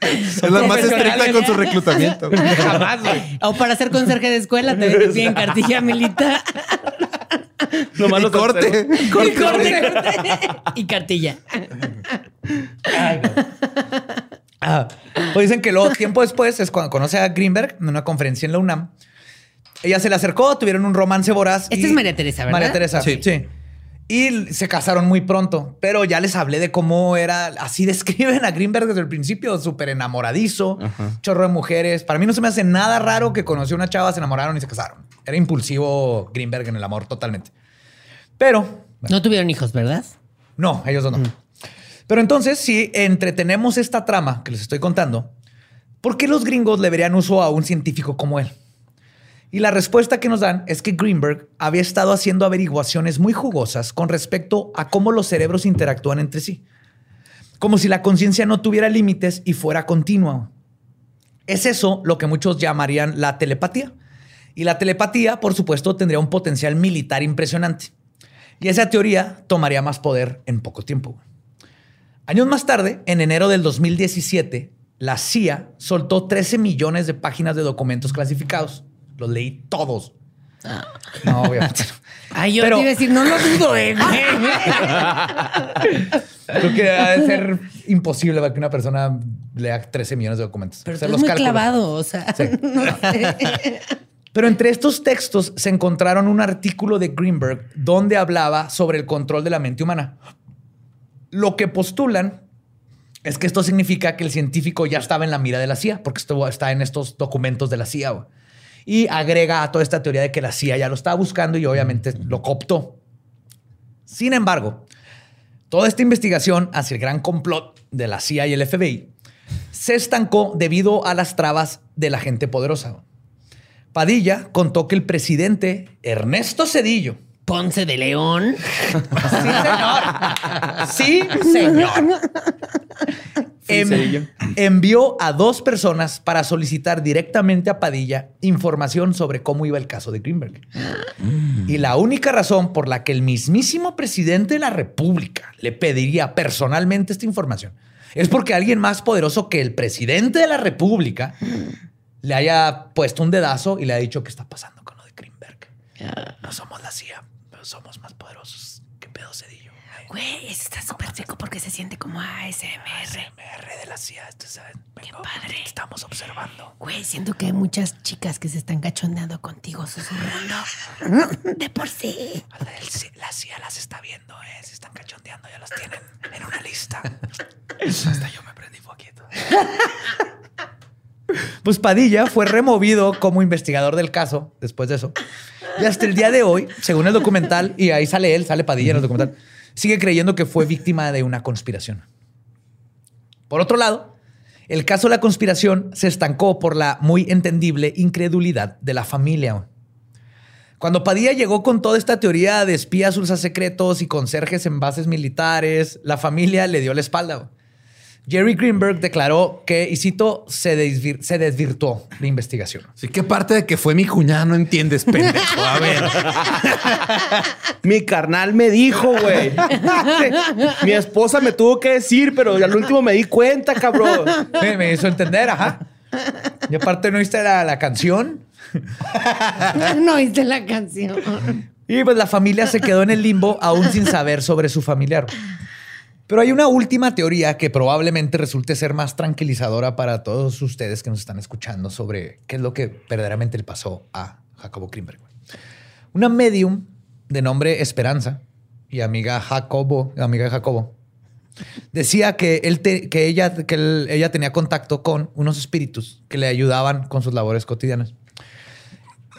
Es la más estricta con su reclutamiento. Jamás, güey. O para ser conserje de escuela te piden cartilla militar. No malo corte. Corte. Y, corte. y cartilla. Ay, Ah, pues dicen que luego, tiempo después, es cuando conoce a Greenberg en una conferencia en la UNAM. Ella se le acercó, tuvieron un romance voraz. Esta es María Teresa, ¿verdad? María Teresa, sí. sí. Y se casaron muy pronto, pero ya les hablé de cómo era, así describen a Greenberg desde el principio, súper enamoradizo, chorro de mujeres. Para mí no se me hace nada raro que conoció una chava, se enamoraron y se casaron. Era impulsivo Greenberg en el amor totalmente. Pero... no tuvieron hijos, ¿verdad? No, ellos no. Mm. Pero entonces, si entretenemos esta trama que les estoy contando, ¿por qué los gringos le verían uso a un científico como él? Y la respuesta que nos dan es que Greenberg había estado haciendo averiguaciones muy jugosas con respecto a cómo los cerebros interactúan entre sí. Como si la conciencia no tuviera límites y fuera continua. Es eso lo que muchos llamarían la telepatía. Y la telepatía, por supuesto, tendría un potencial militar impresionante. Y esa teoría tomaría más poder en poco tiempo. Años más tarde, en enero del 2017, la CIA soltó 13 millones de páginas de documentos clasificados. Los leí todos. No, obviamente. Ay, yo Pero- te iba a decir, no lo dudo, eh. Creo que ha de ser imposible para que una persona lea 13 millones de documentos. Pero eres los muy cálculos. clavado, o sea, Sí. no sé. Pero entre estos textos se encontraron un artículo de Greenberg donde hablaba sobre el control de la mente humana. Lo que postulan es que esto significa que el científico ya estaba en la mira de la CIA, porque esto está en estos documentos de la CIA. güey. Y agrega a toda esta teoría de que la CIA ya lo estaba buscando y obviamente lo cooptó. Sin embargo, toda esta investigación hacia el gran complot de la CIA y el FBI se estancó debido a las trabas de la gente poderosa. Padilla contó que el presidente Ernesto Cedillo, Ponce de León. sí señor, sí señor, Em- envió a dos personas para solicitar directamente a Padilla información sobre cómo iba el caso de Greenberg. Y la única razón por la que el mismísimo presidente de la República le pediría personalmente esta información es porque alguien más poderoso que el presidente de la República le haya puesto un dedazo y le ha dicho qué está pasando con lo de Greenberg. No somos la CIA, pero somos más poderosos. ¿Qué pedo Cedillo? Güey, eso está súper rico porque se siente como ASMR. MR de la CIA, esto es, Qué padre. Estamos observando. Güey, siento que hay muchas chicas que se están cachondeando contigo, susurrando. De por sí. La CIA las está viendo, ¿eh? Se están cachondeando, ya las tienen en una lista. Hasta yo me prendí poquito. Pues Padilla fue removido como investigador del caso después de eso. Y hasta el día de hoy, según el documental, y ahí sale él, sale Padilla en el documental, sigue creyendo que fue víctima de una conspiración. Por otro lado, el caso de la conspiración se estancó por la muy entendible incredulidad de la familia. Cuando Padilla llegó con toda esta teoría de espías ultra secretos y conserjes en bases militares, la familia le dio la espalda. Jerry Greenberg declaró que, y cito, se, desvir- se desvirtuó la investigación. Sí, ¿qué parte de que fue mi cuñada no entiendes, pendejo? A ver. Mi carnal me dijo, güey. Mi esposa me tuvo que decir, pero al último me di cuenta, cabrón. Me, me hizo entender, ajá. Y aparte no viste la, la canción. No oíste la canción. Y pues la familia se quedó en el limbo aún sin saber sobre su familiar. Pero hay una última teoría que probablemente resulte ser más tranquilizadora para todos ustedes que nos están escuchando sobre qué es lo que verdaderamente le pasó a Jacobo Greenberg. Una medium de nombre Esperanza y amiga Jacobo, amiga de Jacobo, decía que, él te- que, ella, que él- ella tenía contacto con unos espíritus que le ayudaban con sus labores cotidianas.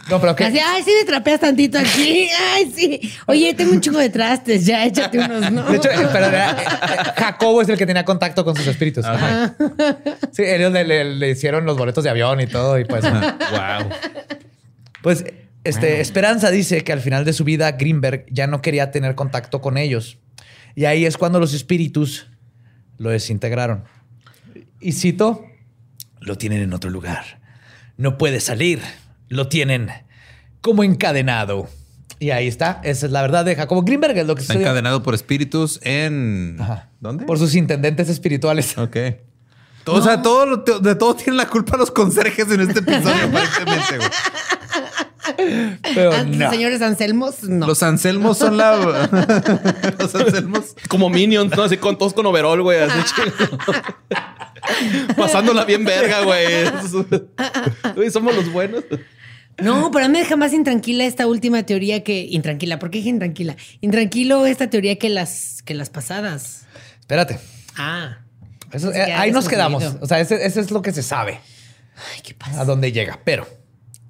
No, pero que... Así, ay, sí me trapeas tantito aquí. Ay, sí. Oye, tengo un chingo de trastes. Ya, échate unos, ¿no? De hecho, eh, pero era- eh, Jacobo es el que tenía contacto con sus espíritus. Ajá. Sí, ellos le, le- le hicieron los boletos de avión y todo. Y pues, wow. pues este, Esperanza dice que al final de su vida Greenberg ya no quería tener contacto con ellos. Y ahí es cuando los espíritus lo desintegraron. Y cito, lo tienen en otro lugar. No puede salir. Lo tienen como encadenado. Y ahí está. Esa es la verdad de Jacobo Greenberg. Es lo que Está sucedió. encadenado por espíritus en. Ajá. ¿Dónde? Por sus intendentes espirituales. Ok. Todo- O sea, todo lo- de todo tienen la culpa los conserjes en este episodio, aparentemente. Pero Ah, no. Señores Anselmos, no. Los Anselmos son la. los Anselmos. Como Minions, ¿no? Así con todos con overall, güey. Así. Pasándola bien verga, güey. Güey, somos los buenos. No, pero a mí me deja más intranquila esta última teoría que. Intranquila, ¿por qué dije intranquila? Intranquilo esta teoría que las, que las pasadas. Espérate. Ah. Eso- Es eh, que ahí nos quedamos. O sea, ese, ese es lo que se sabe. Ay, ¿qué pasa? A dónde llega. Pero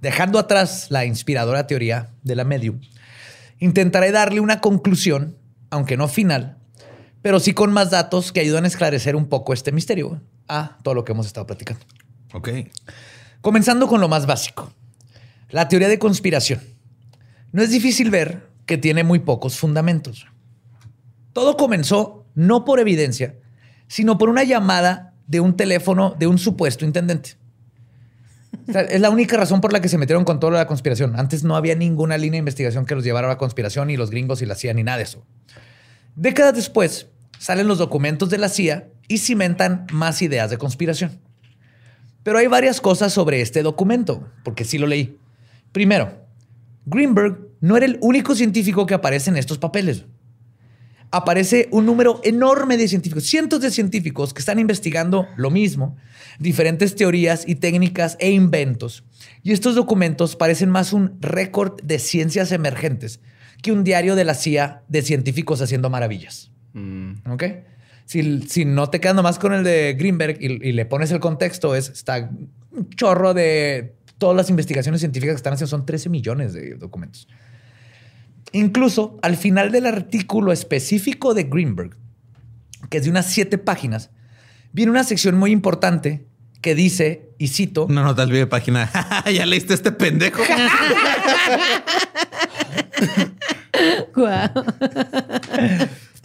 dejando atrás la inspiradora teoría de la medium, intentaré darle una conclusión, aunque no final, pero sí con más datos que ayudan a esclarecer un poco este misterio a todo lo que hemos estado platicando. Ok. Comenzando con lo más básico. La teoría de conspiración. No es difícil ver que tiene muy pocos fundamentos. Todo comenzó no por evidencia, sino por una llamada de un teléfono de un supuesto intendente. Es la única razón por la que se metieron con toda la conspiración. Antes no había ninguna línea de investigación que los llevara a la conspiración, ni los gringos y la CIA, ni nada de eso. Décadas después, salen los documentos de la CIA y cimentan más ideas de conspiración. Pero hay varias cosas sobre este documento, porque sí lo leí. Primero, Greenberg no era el único científico que aparece en estos papeles. Aparece un número enorme de científicos, cientos de científicos que están investigando lo mismo, diferentes teorías y técnicas e inventos. Y estos documentos parecen más un récord de ciencias emergentes que un diario de la CIA de científicos haciendo maravillas. ¿Ok? Si, si no te quedas nomás con el de Greenberg y, y le pones el contexto, es, está un chorro de todas las investigaciones científicas que están haciendo. Son 13 millones de documentos. Incluso al final del artículo específico de Greenberg, que es de unas siete páginas, viene una sección muy importante que dice, y cito, No, no te olvides página. ya leíste este pendejo. Guau.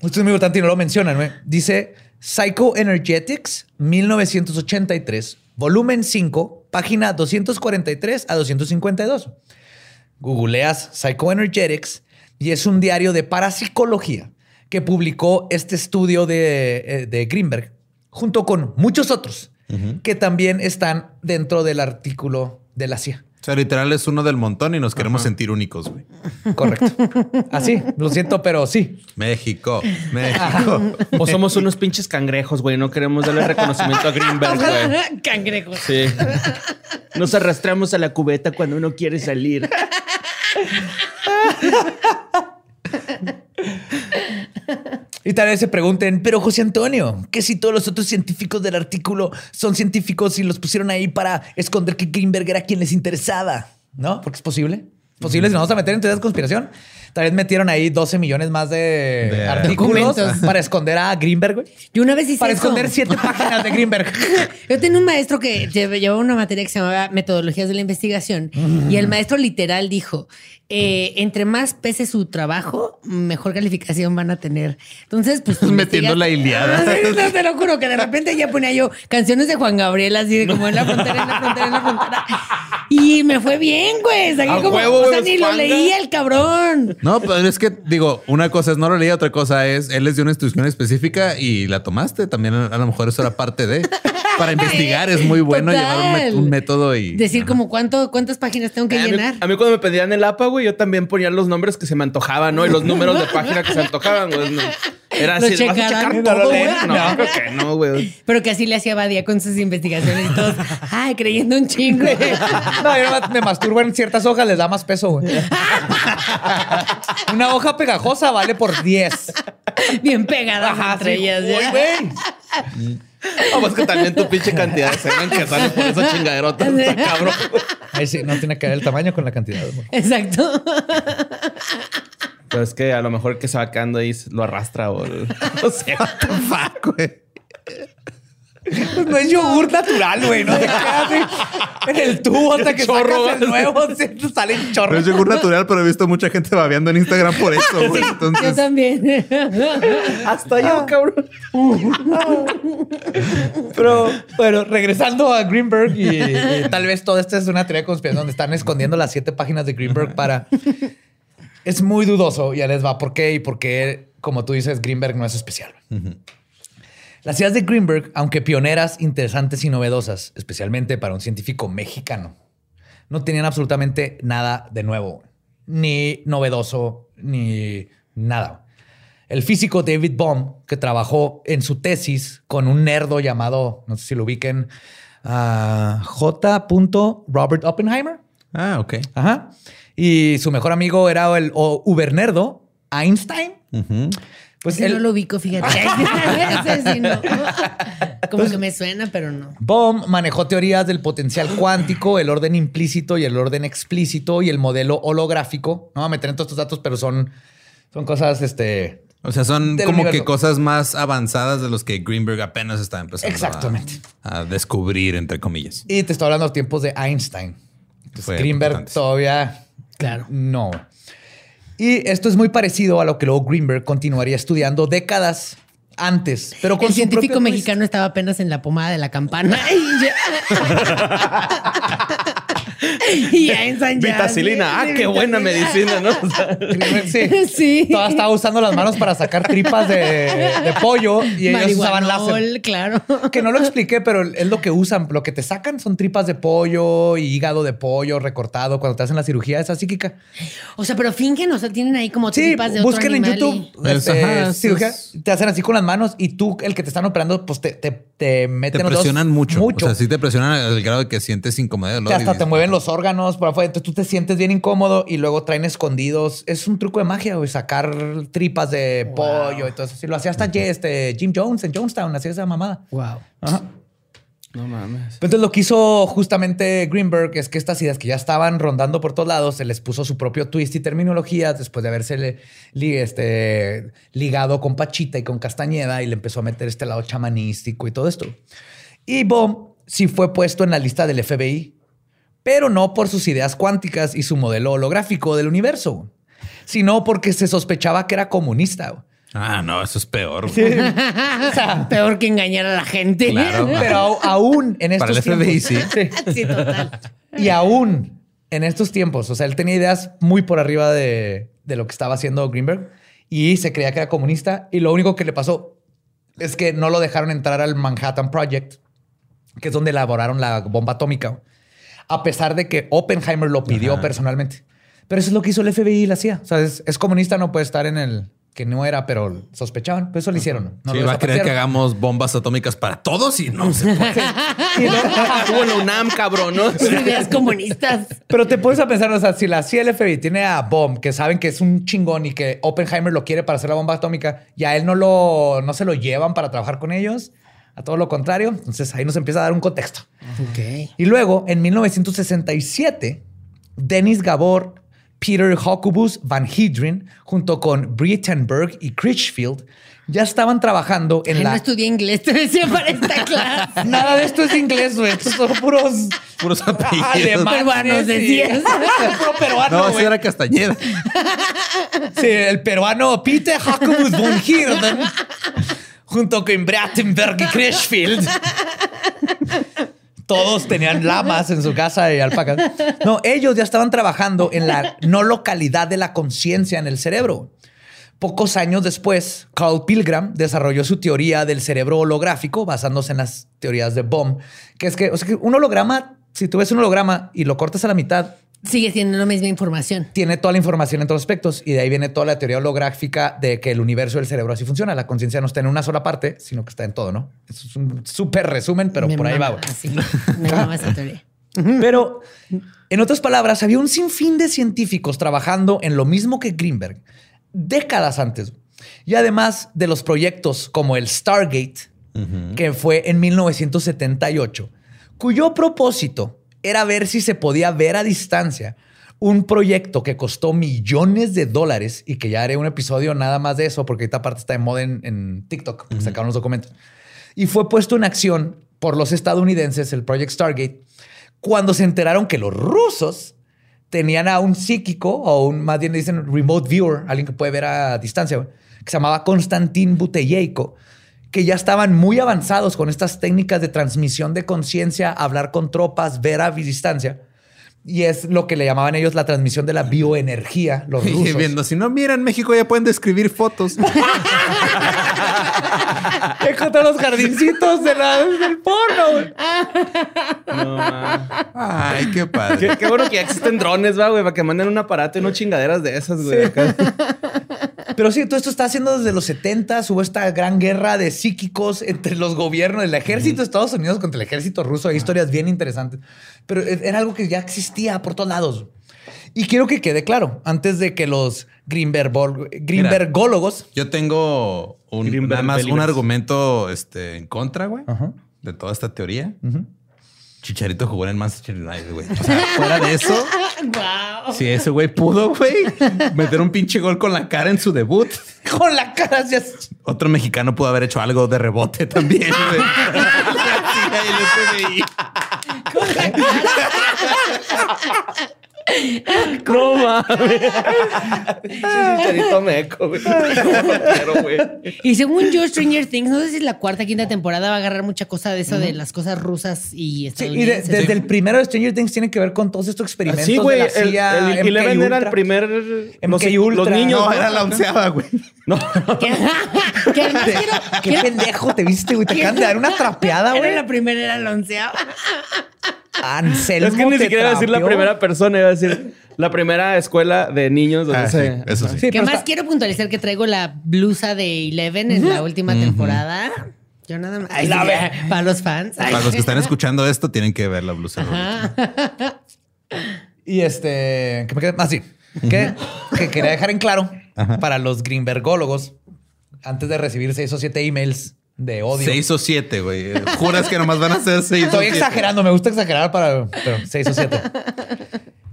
Esto es muy importante y no lo mencionan. ¿no? Dice Psychoenergetics 1983, volumen 5, página 243 a 252. Googleas Psychoenergetics y es un diario de parapsicología que publicó este estudio de, eh, de Greenberg junto con muchos otros que también están dentro del artículo de la CIA. O sea, literal es uno del montón y nos queremos sentir únicos, güey. Correcto. Así, lo siento, pero sí. México, México. O somos unos pinches cangrejos, güey. No queremos darle reconocimiento a Greenberg, güey. Cangrejos. Sí. Nos arrastramos a la cubeta cuando uno quiere salir. Y tal vez se pregunten, pero José Antonio, que si todos los otros científicos del artículo son científicos y los pusieron ahí para esconder que Greenberg era quien les interesaba, ¿no? Porque es posible. Posible, si nos vamos a meter en teorías de conspiración. Tal vez metieron ahí 12 millones más de, De artículos documentos. para esconder a Greenberg, güey. Yo una vez hice Para eso. esconder siete páginas de Greenberg. Yo tenía un maestro que lle- llevaba una materia que se llamaba Metodologías de la Investigación y el maestro literal dijo, eh, entre más pese su trabajo, mejor calificación van a tener. Entonces, pues... Metiendo investigas- la Iliada. No, te lo juro que de repente ya ponía yo canciones de Juan Gabriel así de como en la frontera, en la frontera, en la frontera. Y me fue bien, güey. Saqué como, huevo, o sea, güey, ni lo leía el cabrón. No, pero es que digo, una cosa es no lo leí, otra cosa es él es de una institución específica y la tomaste. También a lo mejor eso era parte de. Para investigar es muy bueno Total. llevar un, un método y. Decir como cuánto, cuántas páginas tengo que A mí, llenar. a mí cuando me pedían el APA, güey, yo también ponía los nombres que se me antojaban, ¿no? Y los números de página que se antojaban, güey. No. Era ¿Lo así, ¿vas a checarán? checar ¿No todo, lo güey? No, No. creo que no, güey. Pero que así le hacía Badía con sus investigaciones y todos, ay, creyendo un chingo. No, yo me masturbo en ciertas hojas, les da más peso, güey. Una hoja pegajosa vale por 10. Bien pegadas Ajá, entre sí. ellas. Uy, ¿ya? güey. Vamos que también tu pinche cantidad de semen que sale por esa chingaderota. Está cabrón. Ahí sí, no tiene que ver el tamaño con la cantidad. güey. Exacto. Pero es que a lo mejor el que se va quedando ahí lo arrastra o... No sé. Fuck, güey. Pues no es yogur natural, güey. No se queda así en el tubo hasta que Chorro, sacas el nuevo. sí, salen No es yogur natural, pero he visto mucha gente babeando en Instagram por eso, güey. Yo Entonces, también. Hasta yo, cabrón. Pero bueno, regresando a Greenberg y, y tal vez todo esto es una teoría de conspiración donde están escondiendo las siete páginas de Greenberg para... Es muy dudoso, ya les va por qué y por qué, como tú dices, Greenberg no es especial. Las ideas de Greenberg, aunque pioneras, interesantes y novedosas, especialmente para un científico mexicano, no tenían absolutamente nada de nuevo, ni novedoso, ni nada. El físico David Bohm, que trabajó en su tesis con un nerdo llamado, no sé si lo ubiquen, ah, J. Robert Oppenheimer. ah, ok. Ajá. Y su mejor amigo era el o ubernerdo Einstein. Ujú. Pues Ese él- no lo ubico, fíjate. Ese sí no. Como que me suena, pero no. Bohm manejó teorías del potencial cuántico, el orden implícito y el orden explícito y el modelo holográfico. No voy a meter en todos estos datos, pero son, son cosas, este... O sea, son como que cosas más avanzadas de los que Greenberg apenas está empezando a- Exactamente. A, descubrir, entre comillas. Y te estoy hablando de tiempos de Einstein. Entonces, Greenberg todavía... Claro. No. Y esto es muy parecido a lo que luego Greenberg continuaría estudiando décadas antes, pero con El científico twist. mexicano estaba apenas en la pomada de la campana. Y ya-. Vitacilina. Ah, qué buena medicina, ¿no? O sea, Sí. Sí. Toda estaba usando las manos para sacar tripas de, de pollo y ellos usaban láser. Claro. Que no lo expliqué, pero es lo que usan. Lo que te sacan son tripas de pollo y hígado de pollo recortado cuando te hacen la cirugía esa psíquica. O sea, pero fingen, o sea, tienen ahí como Sí, tripas de otro busquen en animal YouTube y- Es- este, ajá, cirugía, es- te hacen así con las manos y tú, el que te están operando, pues te, te, te meten Te presionan mucho. Mucho. O sea, sí te presionan al grado de que sientes incomodidad. que hasta te mueven los órganos por afuera. Entonces tú te sientes bien incómodo y luego traen escondidos. Es un truco de magia, güey, sacar tripas de pollo y todo eso. Sí, lo hacía hasta este, Jim Jones en Jonestown, hacía esa mamada. Wow. Ajá. no mames. Entonces lo que hizo justamente Greenberg es que estas ideas que ya estaban rondando por todos lados, se les puso su propio twist y terminología después de haberse li- este, ligado con Pachita y con Castañeda y le empezó a meter este lado chamanístico y todo esto. Y Bohm sí fue puesto en la lista del FBI, pero no por sus ideas cuánticas y su modelo holográfico del universo, sino porque se sospechaba que era comunista. Ah, no, eso es peor. O sea, Peor que engañar a la gente. Claro. pero aún en estos Para el FBI, tiempos- sí. sí, total. Y aún en estos tiempos, o sea, él tenía ideas muy por arriba de, de lo que estaba haciendo Greenberg y se creía que era comunista. Y lo único que le pasó es que no lo dejaron entrar al Manhattan Project, que es donde elaboraron la bomba atómica, a pesar de que Oppenheimer lo pidió Ajá. personalmente. Pero eso es lo que hizo el FBI y la CIA. O sea, es, es comunista, no puede estar en el que no era, pero sospechaban. Pues eso lo hicieron. No sí, lo va a querer que hagamos bombas atómicas para todos y no se puede. Estuvo en la UNAM, cabrón, ¿no? Ideas comunistas. Pero te puedes a pensar, o sea, si la CIA y el FBI tiene a Bomb, que saben que es un chingón y que Oppenheimer lo quiere para hacer la bomba atómica, y a él no, lo, no se lo llevan para trabajar con ellos, a todo lo contrario, entonces ahí nos empieza a dar un contexto. Ok. Y luego, en 1967, Dennis Gabor, Peter Hocubus Van Hedren, junto con Brittenberg y Critchfield, ya estaban trabajando en Ay, la... No estudié inglés, te decía para esta clase. Nada de esto es inglés, güey. Estos son puros... Puros apellidos. alemanes Peruanos, decías. Puro peruano, No, ese era Castañeda. Sí, el peruano Peter Jacobus von Hirden, junto con Brattenberg y Crashfield. Todos tenían lamas en su casa y alpacas. No, ellos ya estaban trabajando en la no localidad de la conciencia en el cerebro. Pocos años después, Carl Pilgram desarrolló su teoría del cerebro holográfico basándose en las teorías de Bohm, que es que, que un holograma, si tú ves un holograma y lo cortas a la mitad, Sigue siendo la misma información. tiene toda la información en todos los aspectos y de ahí viene toda la teoría holográfica de que el universo del cerebro así funciona. La conciencia no está en una sola parte, sino que está en todo, ¿no? Eso es un súper resumen, pero Me por ahí va. mama, güey. así. Me mama esa teoría. Pero, en otras palabras, había un sinfín de científicos trabajando en lo mismo que Greenberg décadas antes. Y además de los proyectos como el Stargate, que fue en 1978, cuyo propósito era ver si se podía ver a distancia un proyecto que costó millones de dólares y que ya haré un episodio nada más de eso, porque esta parte está de moda en, en TikTok, porque sacaron los documentos. Y fue puesto en acción por los estadounidenses, el Project Stargate, cuando se enteraron que los rusos tenían a un psíquico o un, más bien dicen remote viewer, alguien que puede ver a distancia, que se llamaba Konstantin Buteyko, que ya estaban muy avanzados con estas técnicas de transmisión de conciencia, hablar con tropas, ver a distancia. Y es lo que le llamaban ellos la transmisión de la bioenergía, los Y rusos. viendo, si no miran México ya pueden describir fotos. Encontré los jardincitos de la- del porno. No, mames. Ay, qué padre. Qué, qué bueno que ya existen drones, va, güey, para que manden un aparato y no chingaderas de esas, güey. acá. Pero sí, todo esto está haciendo desde los 70. Hubo esta gran guerra de psíquicos entre los gobiernos, el ejército de Estados Unidos contra el ejército ruso. Hay historias bien interesantes. Pero e, era algo que ya existía por todos lados. Y quiero que quede claro, antes de que los Greenberg, Greenbergólogos... Yo tengo un, Greenberg nada más un argumento este, en contra, güey, Ajá. de toda esta teoría. Chicharito jugó en el Manchester United, güey. O sea, fuera de eso, Wow. si ese güey pudo, güey, meter un pinche gol con la cara en su debut, Con la cara hacia... otro mexicano pudo haber hecho algo de rebote también, el FBI. No mames. Chicharito meco, güey. Y según yo, Stranger Things, no sé si la cuarta, quinta temporada va a agarrar mucha cosa de eso de las cosas rusas y Sí, y de- estadounidenses. desde el primero de Stranger Things tiene que ver con todos estos experimentos Sí, güey. de la El, CIA, el MK Eleven era el Ultra. primer. Los, MK los Ultra. niños. No, ¿no? era la onceava, güey. No, que, que además quiero, Qué quiero- pendejo te viste, güey. Te acaban de dar una trapeada, era güey. la primera, era la onceava. Anselmo es que ni siquiera iba a decir la primera persona, iba a decir la primera escuela de niños donde Ah, se. sí, eso sí. Sí, que más está- quiero puntualizar que traigo la blusa de Eleven en la última temporada. Yo nada más. Ay, La sí, ve- para los fans. Ay. Para los que están escuchando esto, tienen que ver la blusa. Ajá. Y este, que me quedé así, que, que quería dejar en claro para los Greenbergólogos, antes de recibir seis o siete emails de odio. Seis o siete, güey. Juras que nomás van a ser seis o Estoy siete. exagerando, me gusta exagerar para pero seis o siete.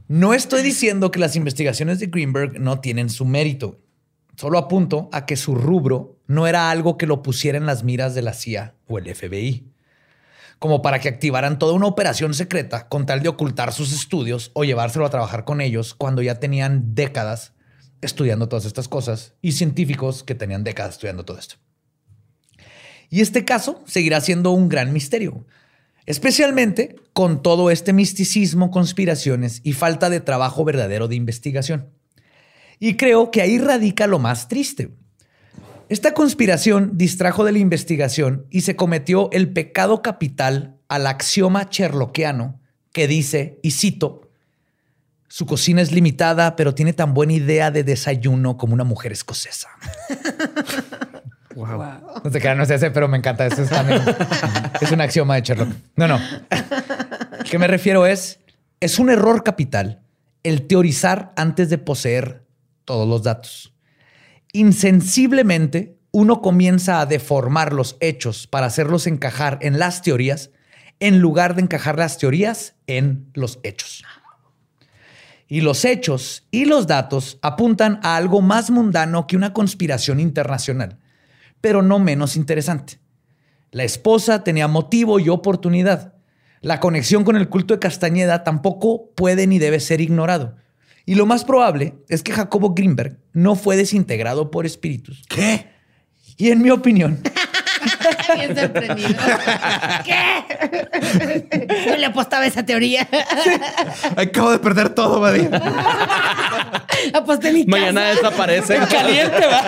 No estoy diciendo que las investigaciones de Greenberg no tienen su mérito. Solo apunto a que su rubro no era algo que lo pusiera en las miras de la CIA o el FBI, como para que activaran toda una operación secreta con tal de ocultar sus estudios o llevárselo a trabajar con ellos cuando ya tenían décadas estudiando todas estas cosas y científicos que tenían décadas estudiando todo esto. Y este caso seguirá siendo un gran misterio, especialmente con todo este misticismo, conspiraciones y falta de trabajo verdadero de investigación. Y creo que ahí radica lo más triste. Esta conspiración distrajo de la investigación y se cometió el pecado capital al axioma sherlockiano que dice, y cito, su cocina es limitada, pero tiene tan buena idea de desayuno como una mujer escocesa. No te crean, no sé ese, pero me encanta. Eso es también. es un axioma de Sherlock. No, no. ¿Qué me refiero es? Es un error capital el teorizar antes de poseer todos los datos. Insensiblemente, uno comienza a deformar los hechos para hacerlos encajar en las teorías en lugar de encajar las teorías en los hechos. Y los hechos y los datos apuntan a algo más mundano que una conspiración internacional, pero no menos interesante. La esposa tenía motivo y oportunidad. La conexión con el culto de Castañeda tampoco puede ni debe ser ignorado. Y lo más probable es que Jacobo Greenberg no fue desintegrado por espíritus. ¿Qué? Y en mi opinión, Bien sorprendido. ¿Qué? Yo le apostaba esa teoría. Acabo de perder todo, Badía. Aposté mi Mañana casa. desaparece. caliente, va.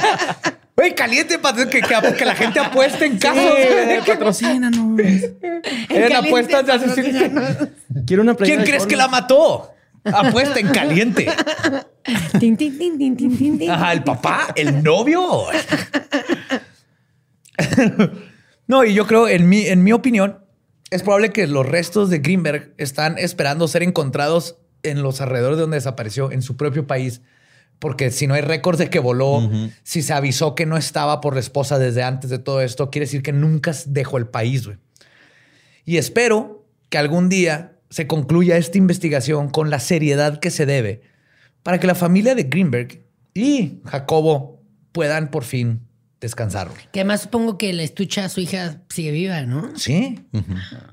Güey, caliente para que, que- que la gente apueste en casos. patrocínanos. Eran apuestas de asesinato. Quiero una ¿Quién crees que la mató? Apuesta en caliente. Tin, tin, tin, tin, tin, tin, tin. Ajá, el papá, el novio. no, y yo creo, en mi, en mi opinión, es probable que los restos de Greenberg están esperando ser encontrados en los alrededores de donde desapareció, en su propio país. Porque si no hay récords de que voló, si se avisó que no estaba por la esposa desde antes de todo esto, quiere decir que nunca dejó el país, güey. Y espero que algún día se concluya esta investigación con la seriedad que se debe para que la familia de Greenberg y Jacobo puedan por fin descansar. güey. Que además supongo que la estucha, su hija, sigue viva, ¿no? Sí.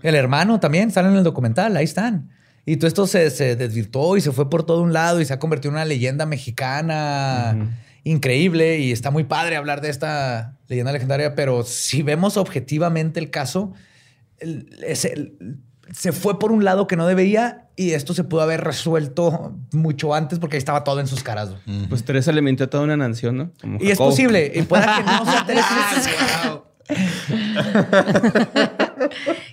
El hermano también sale en el documental, ahí están. Y todo esto se, se desvirtuó y se fue por todo un lado y se ha convertido en una leyenda mexicana increíble y está muy padre hablar de esta leyenda legendaria, pero si vemos objetivamente el caso, el- ese- el- se fue por un lado que no debería y esto se pudo haber resuelto mucho antes porque ahí estaba todo en sus caras. Pues Teresa le mintió a toda una nación, ¿no? Como Y es posible, y pueda que no sea Teresa.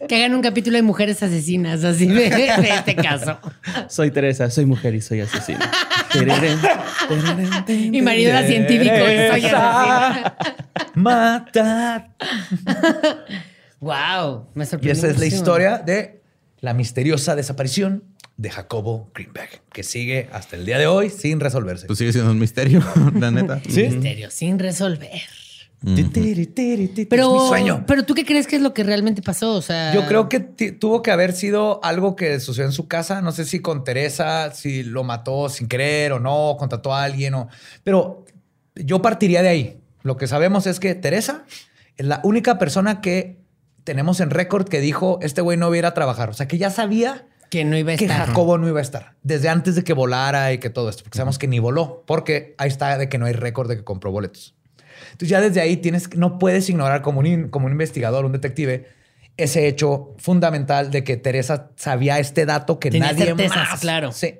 Que hagan un capítulo de mujeres asesinas, así de, de este caso. Soy Teresa, soy mujer y soy asesina. Tererén, tererén, ten, Mi marido era científico. soy asesina. Matar. Wow, me Y sorprendió. esa es la historia de la misteriosa desaparición de Jacobo Greenberg, que sigue hasta el día de hoy sin resolverse. Pues sigue siendo un misterio, la neta. Misterio sin resolver. Pero, es mi sueño. pero tú qué crees que es lo que realmente pasó? O sea, Yo creo que tuvo que haber sido algo que sucedió en su casa. No sé si con Teresa, si lo mató sin querer o no, contrató a alguien o. Pero yo partiría de ahí. Lo que sabemos es que Teresa es la única persona que tenemos en récord que dijo este güey no viera a trabajar. O sea que ya sabía Que no iba a que estar. Jacobo no iba a estar. Desde antes de que volara y que todo esto. Porque sabemos que ni voló. Porque ahí está de que no hay récord de que compró boletos. Entonces ya desde ahí tienes, no puedes ignorar como un, como un investigador, un detective, ese hecho fundamental de que Teresa sabía este dato que Tenía nadie certezas, más. claro. Sí.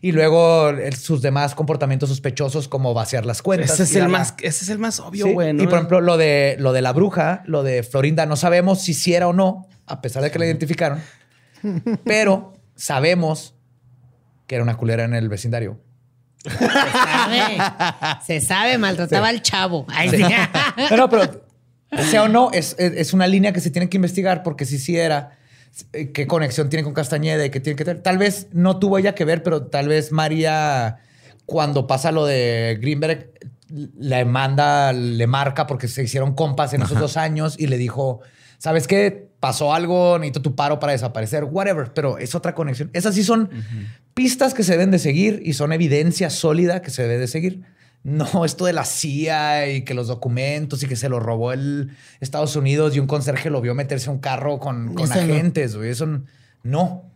Y luego el- sus demás comportamientos sospechosos como vaciar las cuentas. Ese es el la- más, ese es el más obvio, Sí, güey. ¿no? Y por ejemplo, lo de, lo de la bruja, lo de Florinda, no sabemos si sí era o no, a pesar de que la identificaron, pero sabemos que era una culera en el vecindario. Se sabe. Se sabe, maltrataba al chavo. Ay, sí. No, no, pero sea o no, es, es- es una línea que se tiene que investigar porque si sí era, eh, qué conexión tiene con Castañeda y qué tiene que tener. Tal vez no tuvo ella que ver, pero tal vez María, cuando pasa lo de Greenberg, le manda, le marca porque se hicieron compas en esos dos años y le dijo, ¿sabes qué? Pasó algo, necesito tu paro para desaparecer, whatever, pero es otra conexión. Esas sí son pistas que se deben de seguir y son evidencia sólida que se debe de seguir. No, esto de la CIA y que los documentos y que se lo robó el Estados Unidos y un conserje lo vio meterse a un carro con, con agentes, güey. Eso no.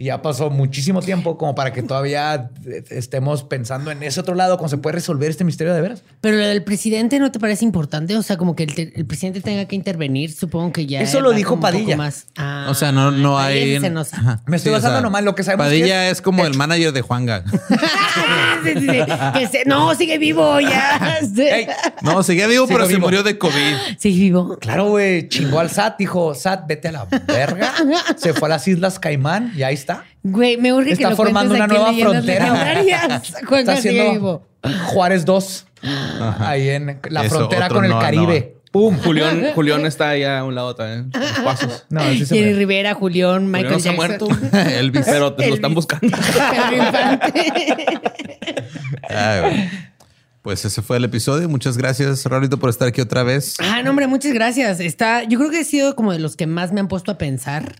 Y ya pasó muchísimo tiempo como para que todavía estemos pensando en ese otro lado, cómo se puede resolver este misterio de veras. Pero lo del presidente no te parece importante, o sea, como que el, te- el presidente tenga que intervenir, supongo que ya. Eso lo dijo Padilla. Más. Ah, O sea, no, no hay. se nos- Ajá. Me estoy Sí, o basando sea, nomás en lo que sabemos que Padilla es es, como el manager de Juanga. Sí, sí, sí. Que se- no, sigue vivo ya. No, seguía vivo, pero se murió de COVID. Sigue vivo. Claro, güey, chingó al SAT, dijo, SAT, vete a la verga. Se fue a las Islas Caimán y ahí está. Güey, me urge que Está lo formando una nueva frontera. Está haciendo vivo. Juárez 2, ahí en la Eso, frontera con el Noah, Caribe. ¡Pum! Julián, Julián está ahí a un lado también. los pasos. No, sí se Jenny Rivera, Julián, Michael no se ha Jackson. muerto. Elvis. Pero te lo están Elvis. buscando. Ay, güey. Pues ese fue el episodio. Muchas gracias, Raulito, por estar aquí otra vez. Ah, no, hombre, muchas gracias. Está, yo creo que ha sido como de los que más me han puesto a pensar,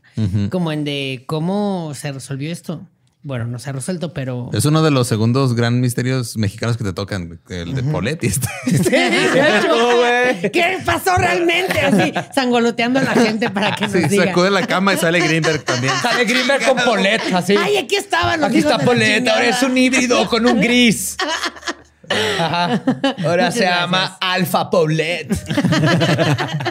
como en de cómo se resolvió esto. Bueno, no se ha resuelto, pero. Es uno de los segundos gran misterios mexicanos que te tocan, el de Polet y este. ¿Qué pasó realmente? Así, sangoloteando a la gente para que nos Sí, diga. sacó de la cama y sale Greenberg también. Sale Greenberg con Polet, así. Ay, aquí estaban los Aquí está Polet, ahora es un híbrido con un gris. Ajá. Ahora Muchas se llama. Alfa Paulet.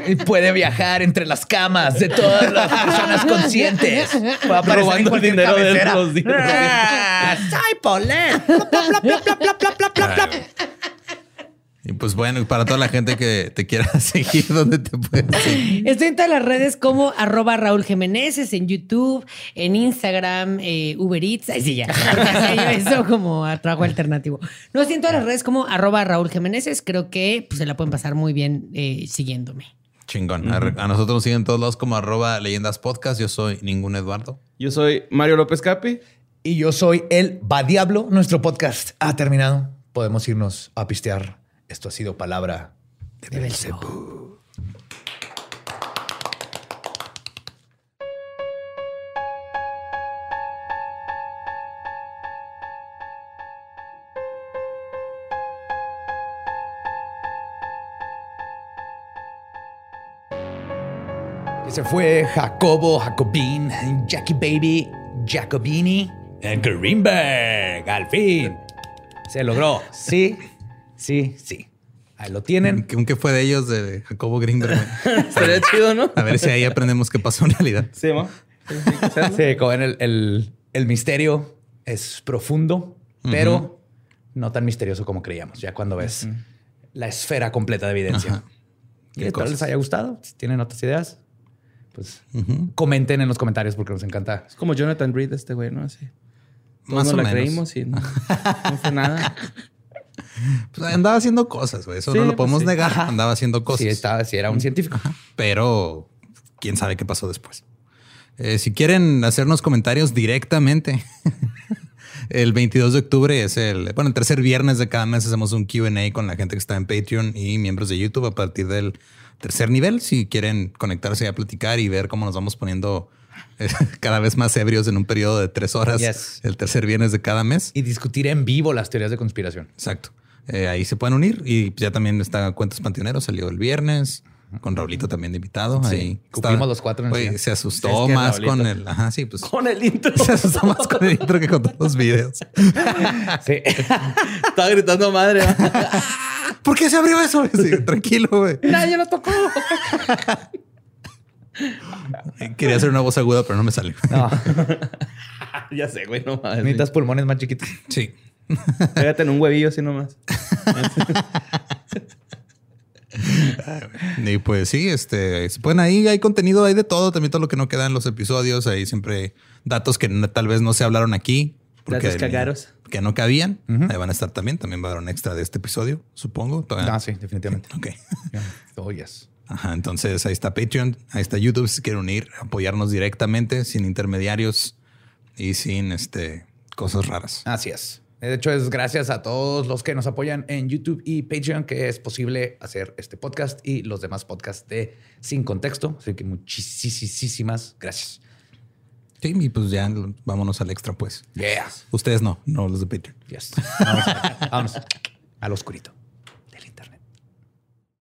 y puede viajar entre las camas de todas las personas conscientes. En Robando el dinero de los. Ah, Soy Paulet. Y pues bueno, para toda la gente que te quiera seguir, ¿dónde te puedes seguir? Estoy en todas las redes como arroba Raúl Jiménez, en YouTube, en Instagram, eh, Uber Eats. Ay, sí, ya. Eso como a trabajo alternativo. No, estoy en todas las redes como arroba Raúl Jiménez. Creo que pues, se la pueden pasar muy bien eh, siguiéndome. Chingón. A, a nosotros nos siguen todos lados como arroba leyendas podcast. Yo soy ningún Eduardo. Yo soy Mario López Capi. Y yo soy el Va Diablo. Nuestro podcast ha terminado. Podemos irnos a pistear. Esto ha sido palabra de Belcebú. Ese fue Jacobo Jacobin, Jackie Baby, Jacobini, en Greenberg. Al fin. Se logró. Sí, sí, sí. Ahí lo tienen. ¿Qué, fue de ellos, de Jacobo Greenberg? Estaría chido, ¿no? A ver si ahí aprendemos qué pasó en realidad. Sí, ¿no? Sí, como ven, el, el- el misterio es profundo, pero no tan misterioso como creíamos, ya cuando ves la esfera completa de evidencia. Ajá. Y Qué espero les haya gustado. Si tienen otras ideas, pues comenten en los comentarios porque nos encanta. Es como Jonathan Reed, este güey, ¿no? Así. Todos Más nos o la menos. creímos y no, no fue nada. Pues andaba haciendo cosas, güey. Eso Sí, no lo pues podemos sí. negar. Andaba haciendo cosas. Si, estaba, si era un científico. Pero quién sabe qué pasó después. Eh, si quieren hacernos comentarios directamente, el 22 de octubre es el, bueno, el tercer viernes de cada mes hacemos un QA con la gente que está en Patreon y miembros de YouTube a partir del tercer nivel. Si quieren conectarse a platicar y ver cómo nos vamos poniendo cada vez más ebrios en un periodo de tres horas, Yes. el tercer viernes de cada mes. Y discutir en vivo las teorías de conspiración. Exacto. Eh, ahí se pueden unir y ya también está Cuentos Panteoneros, salió el viernes. con Raulito también de invitado. Sí, Ahí los cuatro en final. se asustó más Raulito- con el. Ajá, sí, pues. Con el intro. Se asustó más con el intro que con todos los videos. Sí. Estaba gritando madre. ¿Por qué se abrió eso? Sí, tranquilo, güey. Nadie lo tocó. Quería hacer una voz aguda, pero no me salió. No, ya sé, güey, no mames. necesitas pulmones más chiquitos. Sí. Pégate en un huevillo así nomás. Y pues sí, este, se pueden ahí, hay contenido, hay de todo, también todo lo que no queda en los episodios, hay siempre datos que tal vez no se hablaron aquí. Datos cagaros. Que no cabían. Ahí van a estar también. También va a haber un extra de este episodio, supongo. Todavía- Ah, sí, definitivamente. Ok. Oh, yes. Ajá, entonces ahí está Patreon, ahí está YouTube si quieren unir, apoyarnos directamente, sin intermediarios y sin este cosas raras. Así es. De hecho, es gracias a todos los que nos apoyan en YouTube y Patreon que es posible hacer este podcast y los demás podcasts de Sin Contexto. Así que muchísimas gracias. Sí, y pues ya vámonos al extra, pues. Yeah. Ustedes no, no los de Patreon. Yes. Vamos, vámonos al oscurito.